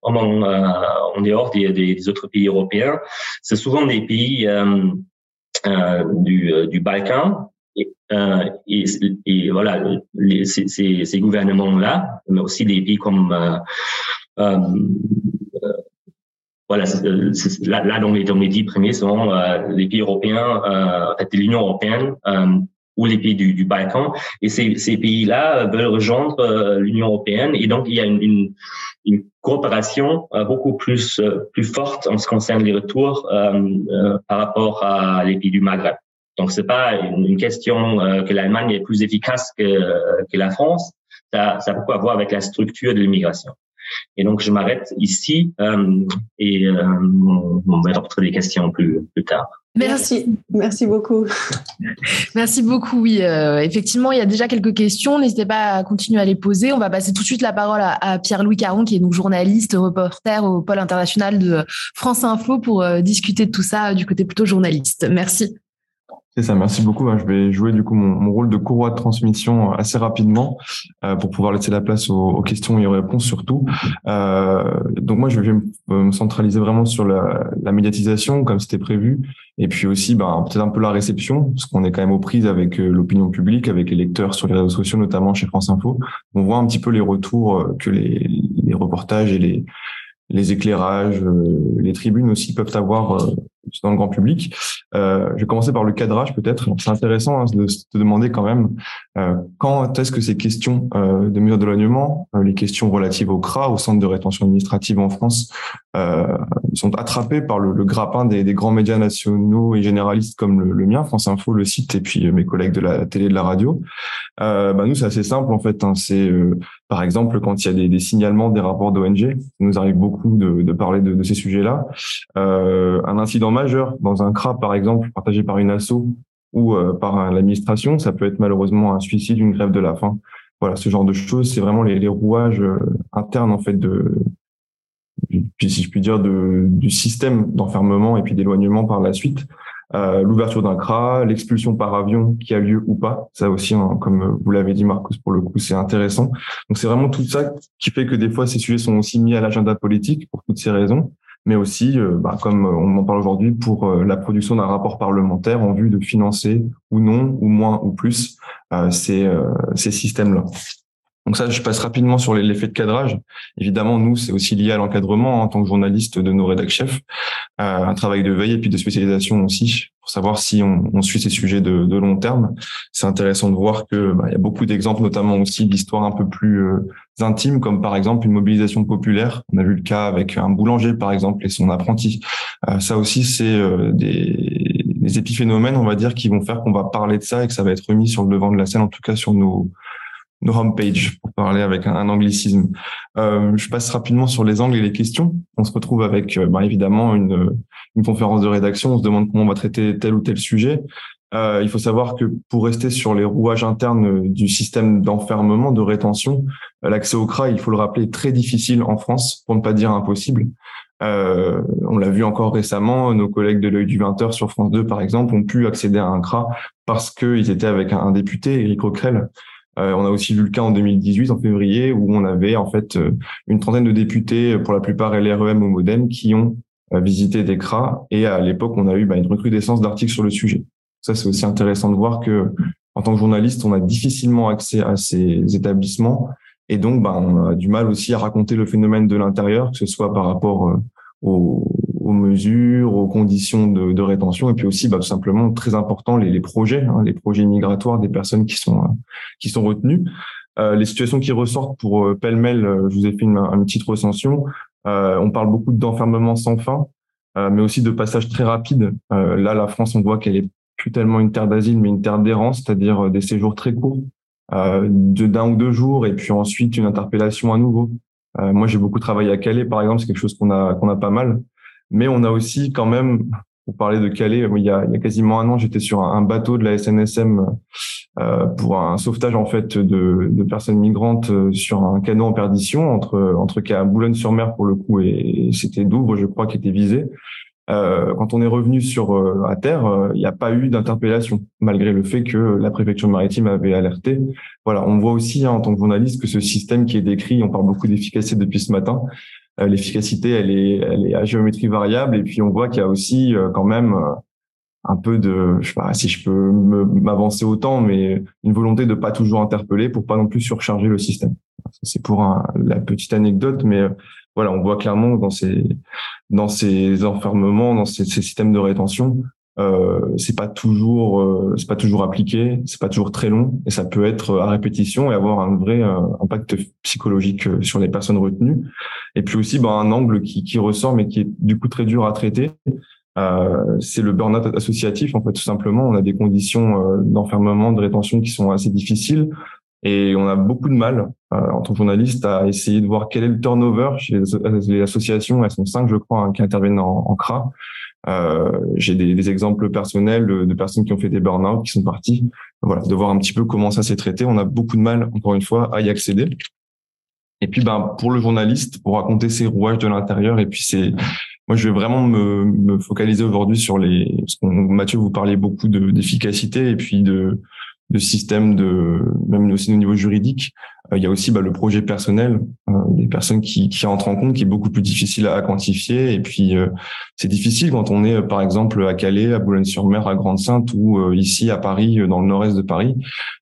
en, en, dehors des, autres pays européens, c'est souvent des pays du, du Balkan. Et, et, voilà, les, ces, ces gouvernements-là, mais aussi des pays comme voilà, euh, là, là dans, les, dans les dix premiers sont euh, les pays européens, euh, en fait, l'Union européenne euh, ou les pays du, du Balkan. Et ces, ces pays-là veulent rejoindre l'Union européenne. Et donc, il y a une, une, une coopération beaucoup plus, plus forte en ce qui concerne les retours par rapport à les pays du Maghreb. Donc, c'est pas une, une question que l'Allemagne est plus efficace que, que la France. Ça, ça a beaucoup à voir avec la structure de l'immigration. Et donc, je m'arrête ici euh, et euh, on va répondre des questions plus, plus tard. Merci, merci beaucoup. Merci beaucoup. Oui, euh, effectivement, il y a déjà quelques questions. N'hésitez pas à continuer à les poser. On va passer tout de suite la parole à, à Pierre-Louis Caron, qui est donc journaliste, reporter au pôle international de France Info, pour euh, discuter de tout ça du côté plutôt journaliste. Merci. C'est ça, merci beaucoup. Je vais jouer du coup mon, mon, rôle de courroie de transmission assez rapidement euh, pour pouvoir laisser la place aux, aux, questions et aux réponses surtout. Euh, donc moi, je vais me centraliser vraiment sur la, la médiatisation comme c'était prévu, et puis aussi ben, peut-être un peu la réception, parce qu'on est quand même aux prises avec euh, l'opinion publique, avec les lecteurs sur les réseaux sociaux, notamment chez France Info. On voit un petit peu les retours euh, que les, les reportages et les les éclairages, euh, les tribunes aussi peuvent avoir dans le grand public. Euh, je vais commencer par le cadrage peut-être. C'est intéressant hein, de se demander quand même euh, quand est-ce que ces questions euh, de mesures d'éloignement, les questions relatives au CRA, au centre de rétention administrative en France, sont attrapées par le, grappin des, grands médias nationaux et généralistes comme le, mien, France Info, le site, et puis mes collègues de la télé de la radio. Bah nous, c'est assez simple en fait. Hein, c'est Par exemple, quand il y a des, des signalements des rapports d'ONG, nous arrive beaucoup de, de parler de, de, ces sujets-là. Euh, un incident majeur dans un CRA, par exemple, partagé par une asso ou euh, par l'administration, ça peut être malheureusement un suicide, une grève de la faim. Voilà, ce genre de choses, c'est vraiment les, les rouages euh, internes en fait de, puis si je puis dire, de, du système d'enfermement et puis d'éloignement par la suite. Euh, l'ouverture d'un CRA, l'expulsion par avion qui a lieu ou pas. Ça aussi, hein, comme vous l'avez dit, Marcos, pour le coup, c'est intéressant. Donc c'est vraiment tout ça qui fait que des fois, ces sujets sont aussi mis à l'agenda politique pour toutes ces raisons, mais aussi, euh, bah, comme on en parle aujourd'hui, pour euh, la production d'un rapport parlementaire en vue de financer ou non, ou moins ou plus ces, ces systèmes-là. Donc ça, je passe rapidement sur l'effet de cadrage. Évidemment, nous, c'est aussi lié à l'encadrement hein, en tant que journaliste de nos rédacteurs chefs, euh, un travail de veille et puis de spécialisation aussi pour savoir si on, on suit ces sujets de, de long terme. C'est intéressant de voir que bah, y a beaucoup d'exemples, notamment aussi d'histoires un peu plus euh, intimes, comme par exemple une mobilisation populaire. On a vu le cas avec un boulanger, par exemple, et son apprenti. Euh, ça aussi, c'est euh, des, des épiphénomènes, on va dire, qui vont faire qu'on va parler de ça et que ça va être remis sur le devant de la scène, en tout cas sur nos nos homepage, pour parler avec un, anglicisme. Euh, je passe rapidement sur les angles et les questions. On se retrouve avec, euh, bah, évidemment, une, une conférence de rédaction. On se demande comment on va traiter tel ou tel sujet. Euh, il faut savoir que pour rester sur les rouages internes du système d'enfermement, de rétention, l'accès au CRA, il faut le rappeler, est très difficile en France, pour ne pas dire impossible. Euh, on l'a vu encore récemment, nos collègues de l'œil du 20h sur France 2, par exemple, ont pu accéder à un CRA parce qu'ils étaient avec un, un député, Éric Coquerel, euh, on a aussi vu le cas en 2018, en février, où on avait en fait euh, une trentaine de députés, pour la plupart LREM ou MoDem, qui ont euh, visité des CRA. Et à l'époque, on a eu bah, une recrudescence d'articles sur le sujet. Ça, c'est aussi intéressant de voir que, en tant que journaliste, on a difficilement accès à ces établissements. Et donc, bah, on a du mal aussi à raconter le phénomène de l'intérieur, que ce soit par rapport aux, aux mesures, aux conditions de, rétention, et puis aussi bah, tout simplement très important les, projets, hein, les projets migratoires des personnes qui sont qui sont retenues. Euh, les situations qui ressortent pour euh, pêle-mêle, euh, je vous ai fait une, petite recension. Euh, on parle beaucoup d'enfermement sans fin, euh, mais aussi de passage très rapide. là, la France, on voit qu'elle est plus tellement une terre d'asile, mais une terre d'errance, c'est-à-dire des séjours très courts, d'un ou deux jours, et puis ensuite une interpellation à nouveau. moi, j'ai beaucoup travaillé à Calais, par exemple, c'est quelque chose qu'on a qu'on a pas mal. Mais on a aussi quand même, pour parler de Calais, il y a, quasiment un an, j'étais sur un bateau de la SNSM euh, pour un sauvetage en fait de, de, personnes migrantes euh, sur un canot en perdition entre entre Boulogne-sur-Mer pour le coup et, c'était Douvres, je crois, qui était visé. Euh, quand on est revenu sur euh, à terre, euh, il n'y a pas eu d'interpellation, malgré le fait que la préfecture maritime avait alerté. Voilà, on voit aussi hein, en tant que journaliste que ce système qui est décrit, on parle beaucoup d'efficacité depuis ce matin, l'efficacité, elle est, elle est à géométrie variable. Et puis on voit qu'il y a aussi euh, quand même euh, un peu de, je sais pas si je peux m'avancer autant, mais une volonté de pas toujours interpeller pour pas non plus surcharger le système. C'est pour la petite anecdote, mais voilà, on voit clairement dans ces dans ces enfermements, dans ces systèmes de rétention, euh, c'est pas toujours euh, c'est pas toujours appliqué, c'est pas toujours très long et ça peut être à répétition et avoir un vrai euh, impact psychologique euh, sur les personnes retenues. Et puis aussi, ben, un angle qui, qui ressort mais qui est du coup très dur à traiter, euh, c'est le burn-out associatif. En fait, tout simplement, on a des conditions d'enfermement, de rétention qui sont assez difficiles. Et on a beaucoup de mal, en tant que journaliste, à essayer de voir quel est le turnover chez les, associations. Elles sont cinq, je crois, hein, qui interviennent en, en CRA. Euh, j'ai des, des, exemples personnels de, personnes qui ont fait des burn-out, qui sont partis. Voilà, de voir un petit peu comment ça s'est traité. On a beaucoup de mal, encore une fois, à y accéder. Et puis, ben, pour le journaliste, pour raconter ses rouages de l'intérieur, et puis c'est, moi, je vais vraiment me, me focaliser aujourd'hui sur les, parce que Mathieu, vous parlez beaucoup d'efficacité et puis de, de système de même aussi au niveau juridique. Euh, il y a aussi bah, le projet personnel euh, des personnes qui, qui entrent en compte, qui est beaucoup plus difficile à, quantifier. Et puis euh, c'est difficile quand on est par exemple à Calais, à Boulogne-sur-Mer, à Grande-Sainte ou ici à Paris, dans le nord-est de Paris.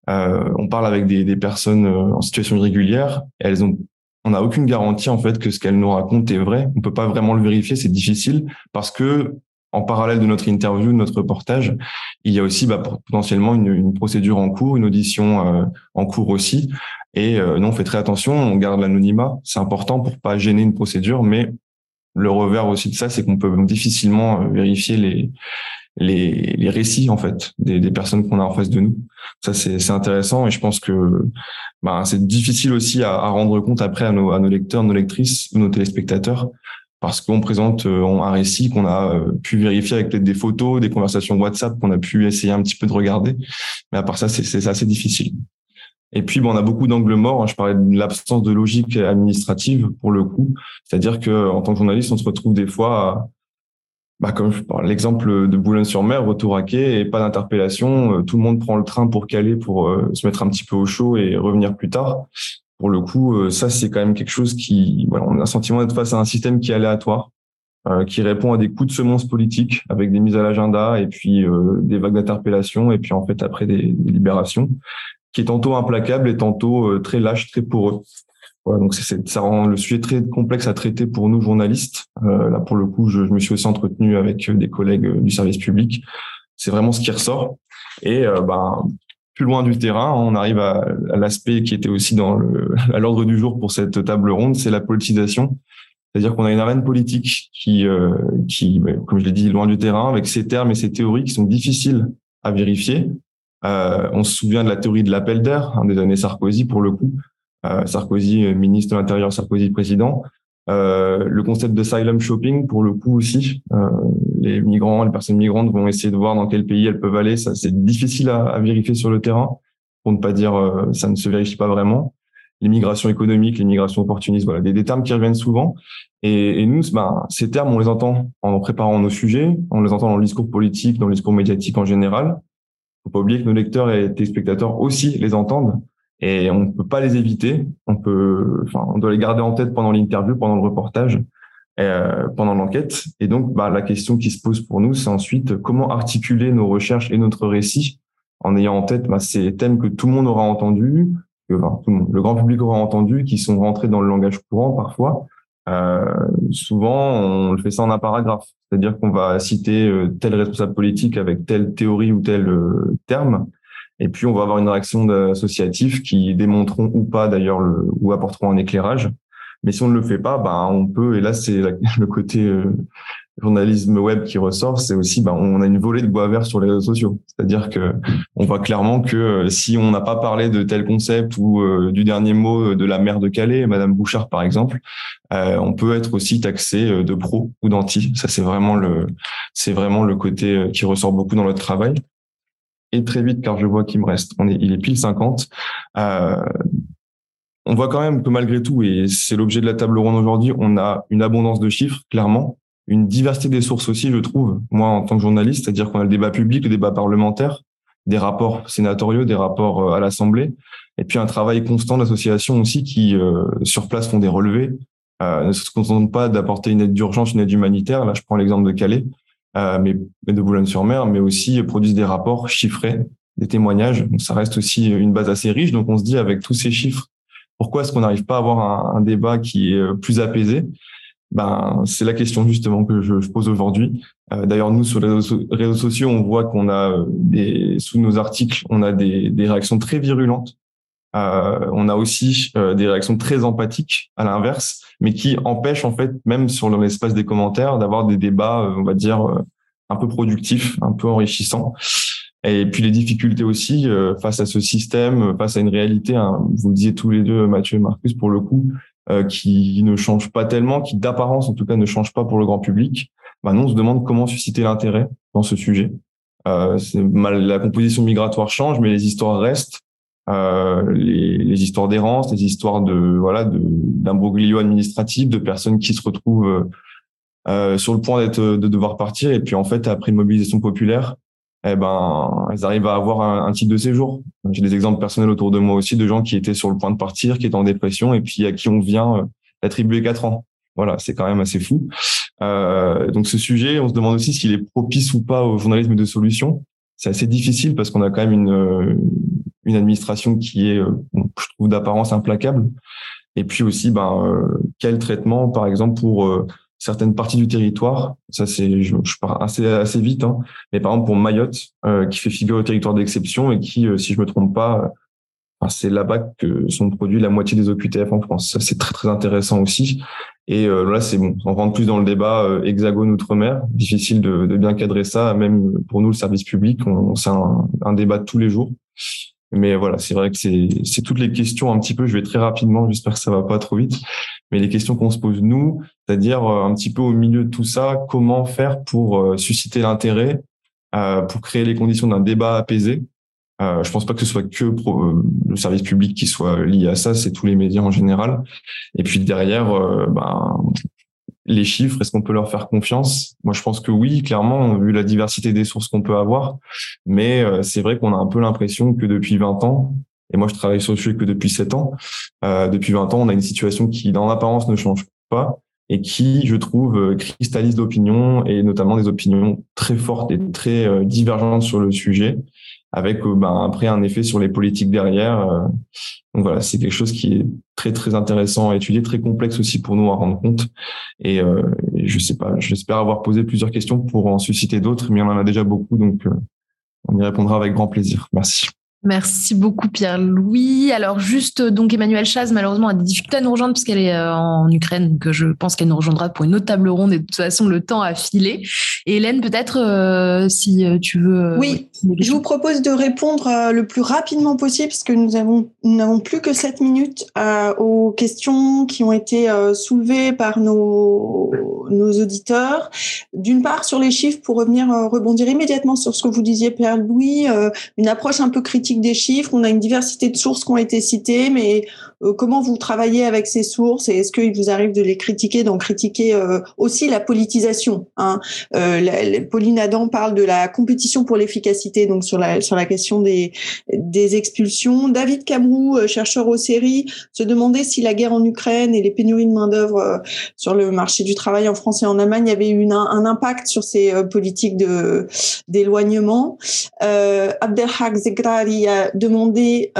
on parle avec des, des personnes en situation irrégulière. elles ont on n'a aucune garantie en fait que ce qu'elles nous racontent est vrai. On peut pas vraiment le vérifier, c'est difficile parce que en parallèle de notre interview, de notre reportage, il y a aussi bah, potentiellement une, procédure en cours, une audition euh, en cours aussi. Et euh, nous, on fait très attention, on garde l'anonymat. C'est important pour pas gêner une procédure, mais le revers aussi de ça, c'est qu'on peut difficilement euh, vérifier les, les, récits en fait des, personnes qu'on a en face de nous. Ça c'est intéressant et je pense que bah, c'est difficile aussi à, rendre compte après à nos, lecteurs, nos lectrices, nos téléspectateurs parce qu'on présente euh, un récit qu'on a euh, pu vérifier avec peut-être des photos, des conversations WhatsApp qu'on a pu essayer un petit peu de regarder. Mais à part ça, c'est assez difficile. Et puis, on a beaucoup d'angles morts. Hein. Je parlais de l'absence de logique administrative pour le coup. C'est-à-dire que en tant que journaliste, on se retrouve des fois bah, comme l'exemple de Boulogne-sur-Mer, retour à quai et pas d'interpellation. Euh, tout le monde prend le train pour caler, pour se mettre un petit peu au chaud et revenir plus tard. Pour le coup, euh, ça, c'est quand même quelque chose qui, voilà, on a le sentiment d'être face à un système qui est aléatoire, qui répond à des coups de semonce politiques avec des mises à l'agenda et puis des vagues d'interpellation et puis en fait après des, libérations, qui est tantôt implacable et tantôt très lâche, très poreux. Voilà, donc c'est, ça rend le sujet très complexe à traiter pour nous journalistes. Euh, là, pour le coup, je, je, me suis aussi entretenu avec des collègues du service public. C'est vraiment ce qui ressort. Et euh, ben, plus loin du terrain, on arrive à, l'aspect qui était aussi dans le, à l'ordre du jour pour cette table ronde, c'est la politisation. C'est-à-dire qu'on a une arène politique qui, euh, qui, ben, comme je l'ai dit, loin du terrain, avec ces termes et ces théories qui sont difficiles à vérifier. Euh, on se souvient de la théorie de l'appel d'air hein, des années Sarkozy pour le coup, euh, Sarkozy euh, ministre de l'Intérieur, Sarkozy président. Euh, le concept de asylum shopping, pour le coup aussi, euh, les migrants, les personnes migrantes vont essayer de voir dans quel pays elles peuvent aller. Ça, c'est difficile à, à, vérifier sur le terrain, pour ne pas dire euh, ça ne se vérifie pas vraiment. L'immigration économique, l'immigration opportuniste, voilà, des, des, termes qui reviennent souvent. Et, et nous, ben, ces termes, on les entend en préparant nos sujets, on les entend dans le discours politique, dans le discours médiatique en général. Faut pas oublier que nos lecteurs et téléspectateurs aussi les entendent et on ne peut pas les éviter. On peut, enfin, on doit les garder en tête pendant l'interview, pendant le reportage, euh, pendant l'enquête. Et donc, bah, la question qui se pose pour nous, c'est ensuite comment articuler nos recherches et notre récit en ayant en tête bah, ces thèmes que tout le monde aura entendu, que enfin, tout le, monde, le grand public aura entendu, qui sont rentrés dans le langage courant parfois. Euh, souvent, on le fait ça en un paragraphe, c'est-à-dire qu'on va citer euh, tel responsable politique avec telle théorie ou tel euh, terme, et puis, on va avoir une réaction associative qui démontreront ou pas d'ailleurs le, ou apporteront un éclairage. Mais si on ne le fait pas, bah, on peut, et là, c'est le côté euh, journalisme web qui ressort, c'est aussi, bah, on a une volée de bois vert sur les réseaux sociaux. C'est-à-dire que on voit clairement que euh, si on n'a pas parlé de tel concept ou euh, du dernier mot de la maire de Calais, Madame Bouchard, par exemple, euh, on peut être aussi taxé de pro ou d'anti. Ça, c'est vraiment le, c'est vraiment le côté qui ressort beaucoup dans notre travail et très vite car je vois qu'il me reste, on est, il est pile 50. Euh, on voit quand même que malgré tout, et c'est l'objet de la table ronde aujourd'hui, on a une abondance de chiffres, clairement, une diversité des sources aussi, je trouve, moi en tant que journaliste, c'est-à-dire qu'on a le débat public, le débat parlementaire, des rapports sénatoriaux, des rapports euh, à l'Assemblée, et puis un travail constant d'associations aussi qui, euh, sur place, font des relevés, euh, ne se contentent pas d'apporter une aide d'urgence, une aide humanitaire. Là, je prends l'exemple de Calais. Euh, mais, de Boulogne-sur-Mer, mais aussi produisent des rapports chiffrés, des témoignages. Donc, ça reste aussi une base assez riche. Donc, on se dit avec tous ces chiffres, pourquoi est-ce qu'on n'arrive pas à avoir un, débat qui est euh, plus apaisé? Ben, c'est la question justement que je, pose aujourd'hui. Euh, D'ailleurs, nous sur les réseaux, sociaux, on voit qu'on a des sous nos articles, on a des réactions très virulentes euh, on a aussi euh, des réactions très empathiques à l'inverse, mais qui empêchent en fait, même sur l'espace des commentaires, d'avoir des débats, euh, on va dire, un peu productifs, un peu enrichissants. Et puis les difficultés aussi face à ce système, face à une réalité, hein, vous le disiez tous les deux, Mathieu et Marcus, pour le coup, qui ne change pas tellement, qui d'apparence en tout cas ne change pas pour le grand public. Bah on se demande comment susciter l'intérêt dans ce sujet. Euh, la composition migratoire change, mais les histoires restent. Euh, les, les, histoires d'errance, les histoires de voilà d'imbroglio administratif, de personnes qui se retrouvent euh, euh, sur le point d'être de devoir partir et puis en fait après une mobilisation populaire, eh ben elles arrivent à avoir un, un titre de séjour. J'ai des exemples personnels autour de moi aussi de gens qui étaient sur le point de partir, qui étaient en dépression et puis à qui on vient attribuer quatre ans. Voilà, c'est quand même assez fou. Euh, donc ce sujet, on se demande aussi s'il est propice ou pas au journalisme de solution. C'est assez difficile parce qu'on a quand même une, une administration qui est, euh, je trouve, d'apparence implacable. Et puis aussi, ben, euh, quel traitement, par exemple, pour euh, certaines parties du territoire. Ça, c'est, je, je, pars assez, assez vite, hein. mais par exemple pour Mayotte, qui fait figure au territoire d'exception et qui, si je me trompe pas, c'est là-bas que sont produits la moitié des OQTF en France. Ça, c'est très, très intéressant aussi. Et là, c'est bon, on rentre plus dans le débat hexagone outre-mer. Difficile de, de, bien cadrer ça, même pour nous, le service public, on, c'est un, un, débat de tous les jours. Mais voilà, c'est vrai que c'est toutes les questions un petit peu. Je vais très rapidement, j'espère que ça va pas trop vite. Mais les questions qu'on se pose nous, c'est-à-dire euh, un petit peu au milieu de tout ça, comment faire pour euh, susciter l'intérêt, euh, pour créer les conditions d'un débat apaisé. Euh, je pense pas que ce soit que le service public qui soit lié à ça, c'est tous les médias en général. Et puis derrière, ben, les chiffres, est-ce qu'on peut leur faire confiance? Moi, je pense que oui, clairement, vu la diversité des sources qu'on peut avoir. Mais euh, c'est vrai qu'on a un peu l'impression que depuis 20 ans, et moi je travaille sur le sujet que depuis 7 ans, euh, depuis 20 ans, on a une situation qui, dans l'apparence, ne change pas et qui, je trouve, euh, cristallise l'opinion et notamment des opinions très fortes et très divergentes sur le sujet avec euh, ben, après un effet sur les politiques derrière. Euh. donc voilà, c'est quelque chose qui est très très intéressant à étudier, très complexe aussi pour nous à rendre compte. Et, euh, je sais pas, j'espère avoir posé plusieurs questions pour en susciter d'autres, mais on en a déjà beaucoup, donc on y répondra avec grand plaisir. Merci. Merci beaucoup Pierre-Louis. Alors juste donc Emmanuel Chaz malheureusement a des difficultés à nous rejoindre parce qu'elle est euh, en Ukraine donc je pense qu'elle nous rejoindra pour une autre table ronde et de toute façon le temps a filé. Et Hélène peut-être euh, si euh, tu veux. oui, je vous propose de répondre le plus rapidement possible parce que nous avons nous n'avons plus que 7 minutes aux questions qui ont été soulevées par nos nos auditeurs. D'une part sur les chiffres pour revenir rebondir immédiatement sur ce que vous disiez Pierre-Louis, une approche un peu critique des chiffres. On a une diversité de sources qui ont été citées, mais comment vous travaillez avec ces sources et est-ce qu'il vous arrive de les critiquer, d'en critiquer euh, aussi la politisation hein? Euh, Pauline Adam parle de la compétition pour l'efficacité, donc sur la sur la question des des expulsions. David Camrou, chercheur au séries, se demandait si la guerre en Ukraine et les pénuries de main d'œuvre sur le marché du travail en France et en Allemagne avaient eu un impact sur ces politiques de d'éloignement. Euh, Abdelhak Zegrari a demandé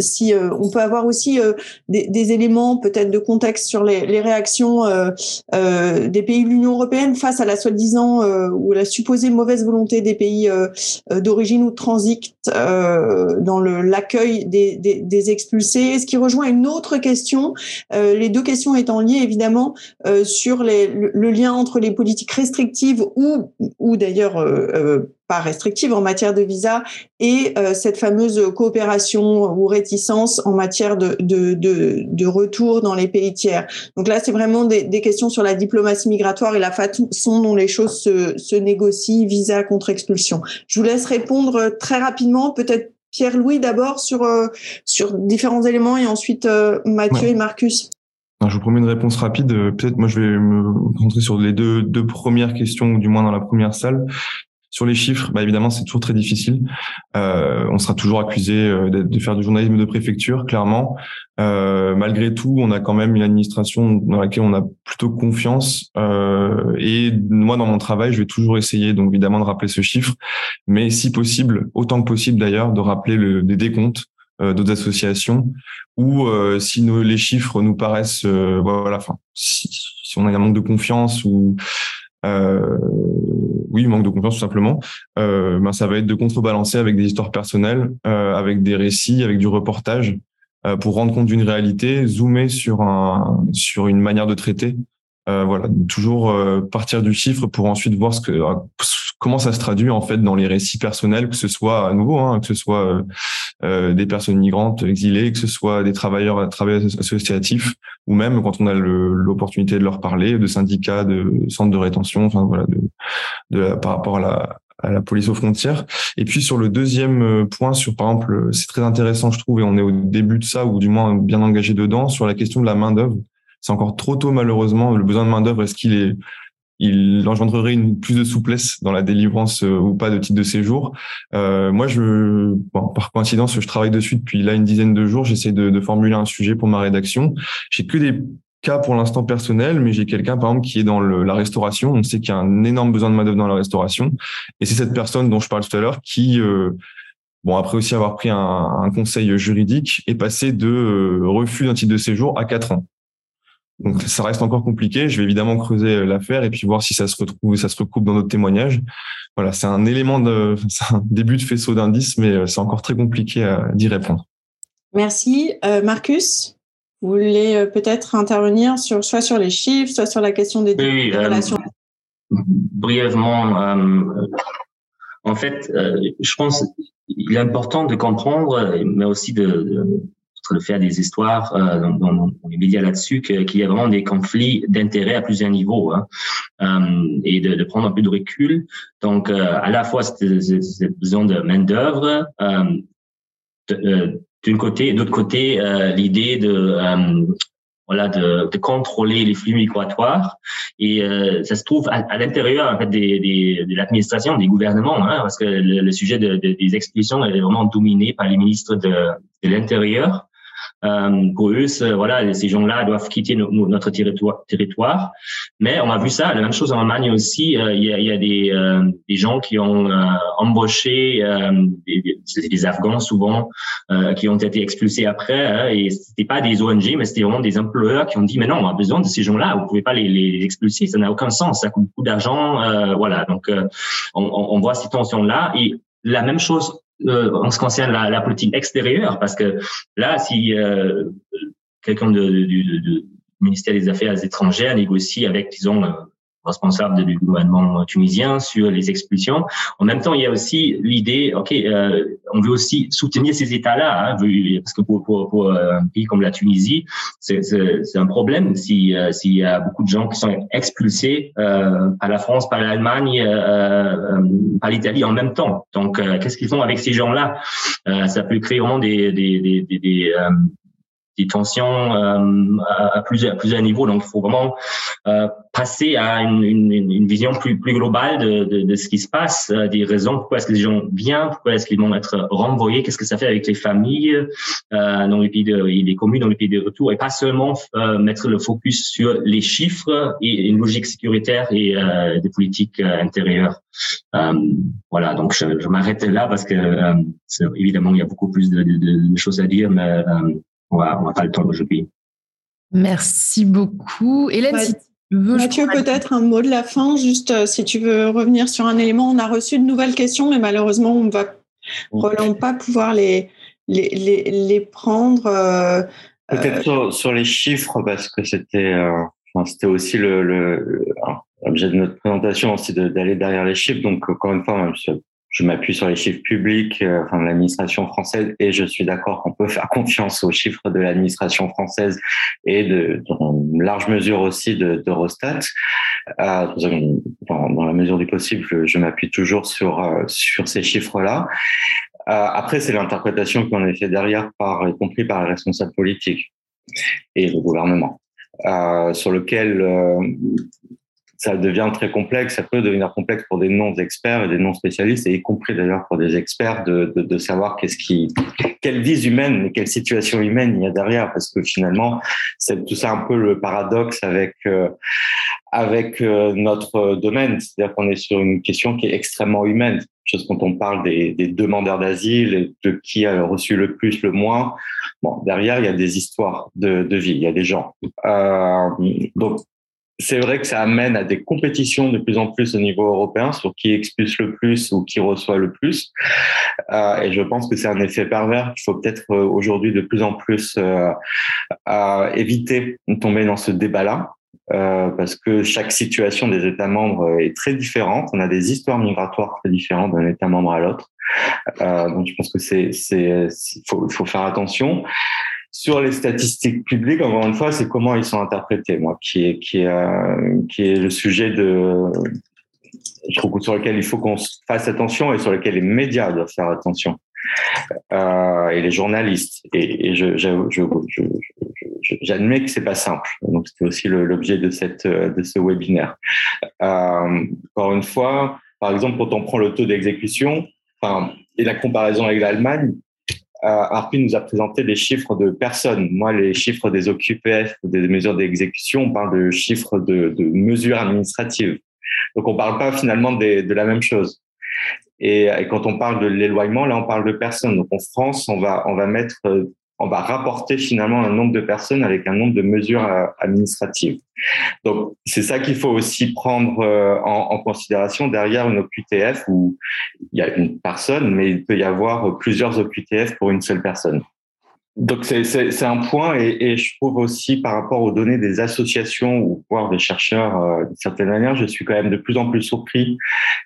si on peut avoir aussi euh, des, éléments peut-être de contexte sur les, réactions euh, euh, des pays de l'Union européenne face à la soi-disant ou la supposée mauvaise volonté des pays d'origine ou de transit dans l'accueil des, des, expulsés. Ce qui rejoint une autre question, les deux questions étant liées évidemment sur le, lien entre les politiques restrictives ou d'ailleurs restrictive en matière de visa et euh, cette fameuse coopération ou réticence en matière de, de, de, retour dans les pays tiers. Donc là, c'est vraiment des, des, questions sur la diplomatie migratoire et la façon dont les choses se, se négocient, visa contre expulsion. Je vous laisse répondre très rapidement, peut-être Pierre-Louis d'abord sur, euh, sur différents éléments et ensuite euh, Mathieu et Marcus. je vous promets une réponse rapide. Peut-être moi je vais me concentrer sur les deux, deux premières questions, ou du moins dans la première salle. Sur les chiffres, bah évidemment, c'est toujours très difficile. Euh, on sera toujours accusé euh, de, faire du journalisme de préfecture, clairement. Euh, malgré tout, on a quand même une administration dans laquelle on a plutôt confiance. Euh, et moi, dans mon travail, je vais toujours essayer, donc évidemment, de rappeler ce chiffre, mais si possible, autant que possible d'ailleurs, de rappeler le, des décomptes euh, d'autres associations ou si nos, les chiffres nous paraissent voilà enfin si, si, on a un manque de confiance ou euh, oui, manque de confiance tout simplement, euh, ben ça va être de contrebalancer avec des histoires personnelles, euh, avec des récits, avec du reportage, euh, pour rendre compte d'une réalité, zoomer sur un sur une manière de traiter. Euh, voilà, toujours euh, partir du chiffre pour ensuite voir ce que comment ça se traduit en fait dans les récits personnels, que ce soit à nouveau, hein, que ce soit euh, des personnes migrantes exilées, que ce soit des travailleurs, travailleurs associatifs, ou même quand on a l'opportunité de leur parler, de syndicats, de centres de rétention, enfin voilà, de, par rapport à la, à la police aux frontières. Et puis sur le deuxième euh, point, sur par exemple, c'est très intéressant, je trouve, et on est au début de ça, ou du moins bien engagé dedans, sur la question de la main d'œuvre. C'est encore trop tôt, malheureusement. Le besoin de main d'œuvre, est-ce qu'il est il engendrerait une plus de souplesse dans la délivrance euh, ou pas de titre de séjour? Euh, moi, je, bon, par coïncidence, je travaille dessus depuis là une dizaine de jours. J'essaie de, de, formuler un sujet pour ma rédaction. J'ai que des cas pour l'instant personnels, mais j'ai quelqu'un par exemple qui est dans le, la restauration. On sait qu'il y a un énorme besoin de main d'œuvre dans la restauration, et c'est cette personne dont je parle tout à l'heure qui euh, bon après aussi avoir pris un, un, conseil juridique est passé de euh, refus d'un titre de séjour à quatre ans. Donc ça reste encore compliqué. Je vais évidemment creuser euh, l'affaire et puis voir si ça se retrouve, ça se recoupe dans notre témoignage. Voilà, c'est un élément de, c'est un début de faisceau d'indices, mais euh, c'est encore très compliqué d'y répondre. Merci, euh, Marcus. vous voulez peut-être intervenir sur soit sur les chiffres, soit sur la question des, relations. brièvement, en fait, je pense qu'il est important de comprendre, mais aussi de de faire des histoires euh, dans, les médias là-dessus, qu'il y a vraiment des conflits d'intérêts à plusieurs niveaux hein, euh, et de, de, prendre un peu de recul. Donc, euh, à la fois, c'est besoin de main d'œuvre. D'un côté, d'autre côté, l'idée de voilà, de, de, contrôler les flux migratoires. Et ça se trouve à, l'intérieur en fait, des, de l'administration, des gouvernements, hein, parce que le, sujet de, de, des expulsions est vraiment dominé par les ministres de, de l'Intérieur. Euh, pour eux, voilà, ces gens-là doivent quitter notre territoire, territoire. Mais on a vu ça, la même chose en Allemagne aussi. Euh, il y, a, y, a, des, euh, des gens qui ont embauché des, des, Afghans souvent qui ont été expulsés après. Hein, et c'était pas des ONG, mais c'était vraiment des employeurs qui ont dit mais non, on a besoin de ces gens-là. Vous pouvez pas les, les expulser, ça n'a aucun sens. Ça coûte beaucoup d'argent. voilà, donc on, on voit ces tensions-là. Et la même chose euh, en ce qui concerne la, la, politique extérieure, parce que là, si euh, quelqu'un du ministère des Affaires étrangères négocie avec, disons, euh, responsable du gouvernement tunisien sur les expulsions. En même temps, il y a aussi l'idée, ok, euh, on veut aussi soutenir ces États-là, hein, parce que pour, pour, pour, un pays comme la Tunisie, c'est un problème si euh, s'il y a beaucoup de gens qui sont expulsés euh, par la France, par l'Allemagne, euh, euh par l'Italie en même temps. Donc, euh, qu'est-ce qu'ils font avec ces gens-là? Ça peut créer vraiment des, des, des, des, des tensions euh, à, plusieurs, plusieurs niveaux. Donc, il faut vraiment euh, passer à une, une, une, vision plus, plus globale de, de, de, ce qui se passe, euh, des raisons. Pourquoi est-ce que les gens viennent, pourquoi est-ce qu'ils vont être renvoyés, qu'est-ce que ça fait avec les familles euh, dans les pays de, les communes, dans les pays de retour, et pas seulement euh, mettre le focus sur les chiffres et une logique sécuritaire et des politiques intérieures. voilà, donc je, je m'arrête là parce que évidemment il y a beaucoup plus de, de choses à dire, mais on va, pas le temps aujourd'hui. Merci beaucoup. Hélène, si tu veux. Mathieu, peut-être un mot de la fin, juste euh, si tu veux revenir sur un élément. On a reçu de nouvelles questions, mais malheureusement, on ne va probablement pas pouvoir les, les, les, prendre. Euh, peut-être euh, sur, les chiffres, parce que c'était c'était aussi le, l'objet de notre présentation, aussi d'aller derrière les chiffres. Donc, encore une fois, je m'appuie sur les chiffres publics euh, enfin, de l'administration française et je suis d'accord qu'on peut faire confiance aux chiffres de l'administration française et de, dans large mesure aussi de d'Eurostat. Euh, dans, dans, la mesure du possible, je, je m'appuie toujours sur euh, sur ces chiffres-là. Euh, après, c'est l'interprétation qu'on a fait derrière, par, y compris par les responsables politiques et le gouvernement, euh, sur lequel ça devient très complexe, ça peut devenir complexe pour des non-experts et des non-spécialistes, et y compris d'ailleurs pour des experts, de, savoir qu'est-ce qui, quelle vie humaine et quelle situation humaine il y a derrière, parce que finalement, c'est tout ça un peu le paradoxe avec euh, avec euh, notre domaine, c'est-à-dire qu'on est sur une question qui est extrêmement humaine. Chose quand on parle des, des demandeurs d'asile et de qui a reçu le plus, le moins. Bon, derrière, il y a des histoires de, de vie, il y a des gens. Euh, donc, c'est vrai que ça amène à des compétitions de plus en plus au niveau européen sur qui expulse le plus ou qui reçoit le plus. Euh, et je pense que c'est un effet pervers qu'il faut peut-être euh, aujourd'hui de plus en plus euh, éviter de tomber dans ce débat-là. Euh, parce que chaque situation des États membres est très différente. On a des histoires migratoires très différentes d'un État membre à l'autre. Euh, donc je pense que c'est, c'est, faut, faut faire attention. Sur les statistiques publiques, encore une fois, c'est comment ils sont interprétés, moi, qui est, qui est, euh, le sujet de, sur lequel il faut qu'on fasse attention et sur lequel les médias doivent faire attention. Euh, et les journalistes. Et, je, j'admets que c'est pas simple. Donc c'était aussi l'objet de cette de ce webinaire. Euh, encore une fois, par exemple, quand on prend le taux d'exécution, et la comparaison avec l'Allemagne, Arpi nous a présenté des chiffres de personnes. Moi, les chiffres des OQPF, des mesures d'exécution, on parle de chiffres de, mesures administratives. Donc, on parle pas finalement de, la même chose. Et, et, quand on parle de l'éloignement, là, on parle de personnes. Donc, en France, on va, on va mettre on va rapporter finalement un nombre de personnes avec un nombre de mesures euh, administratives. Donc, c'est ça qu'il faut aussi prendre euh, en, considération derrière une OQTF où il y a une personne, mais il peut y avoir plusieurs OQTF pour une seule personne. Donc c'est un point et, et, je trouve aussi par rapport aux données des associations ou voire des chercheurs euh, d'une certaine manière, je suis quand même de plus en plus surpris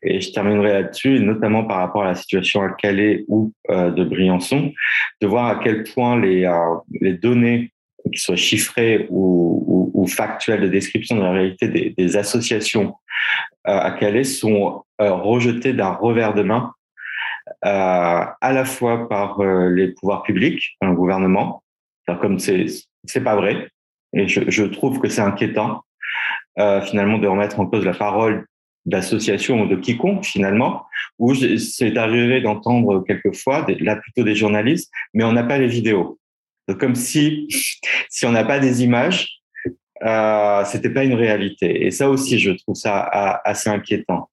et je terminerai là-dessus, notamment par rapport à la situation à Calais ou euh, de Briançon, de voir à quel point les, euh, les données qui soient chiffrées ou, ou, ou, factuelles de description de la réalité des, des associations euh, à Calais sont rejetées d'un revers de main euh, à la fois par euh, les pouvoirs publics, un gouvernement, comme c'est c'est pas vrai, et je, je trouve que c'est inquiétant euh, finalement de remettre en cause la parole d'associations ou de quiconque finalement, où c'est arrivé d'entendre quelquefois, là plutôt des journalistes, mais on n'a pas les vidéos. Donc, comme si si on n'a pas des images, euh, c'était pas une réalité. Et ça aussi, je trouve ça assez inquiétant.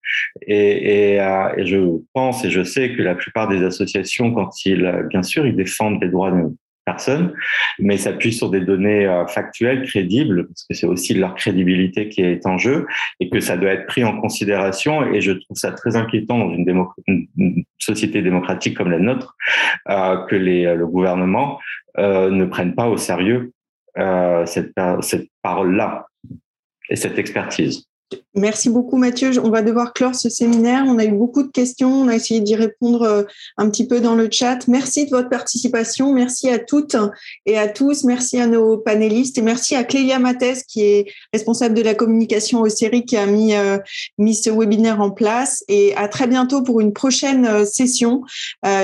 Euh, et, je pense et je sais que la plupart des associations, quand ils, bien sûr, ils défendent les droits de personnes, mais s'appuient sur des données euh, factuelles, crédibles, parce que c'est aussi leur crédibilité qui est en jeu, et que ça doit être pris en considération. Et je trouve ça très inquiétant dans une, société démocratique comme la nôtre, que le gouvernement ne prenne pas au sérieux euh, cette, cette parole-là et cette expertise. Merci beaucoup Mathieu. On va devoir clore ce séminaire. On a eu beaucoup de questions. On a essayé d'y répondre euh, un petit peu dans le chat. Merci de votre participation. Merci à toutes et à tous. Merci à nos panélistes et merci à Clélia Mathès qui est responsable de la communication au série qui a mis, euh, mis ce webinaire en place. Et à très bientôt pour une prochaine euh, session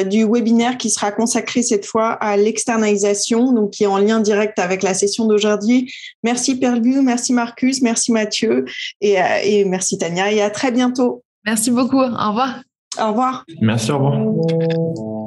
du webinaire qui sera consacré cette fois à l'externalisation, donc qui est en lien direct avec la session d'aujourd'hui. Merci Pergu, merci Marcus, merci Mathieu et et merci Tania et à très bientôt. Merci beaucoup. Au revoir. Au revoir. Merci, au revoir.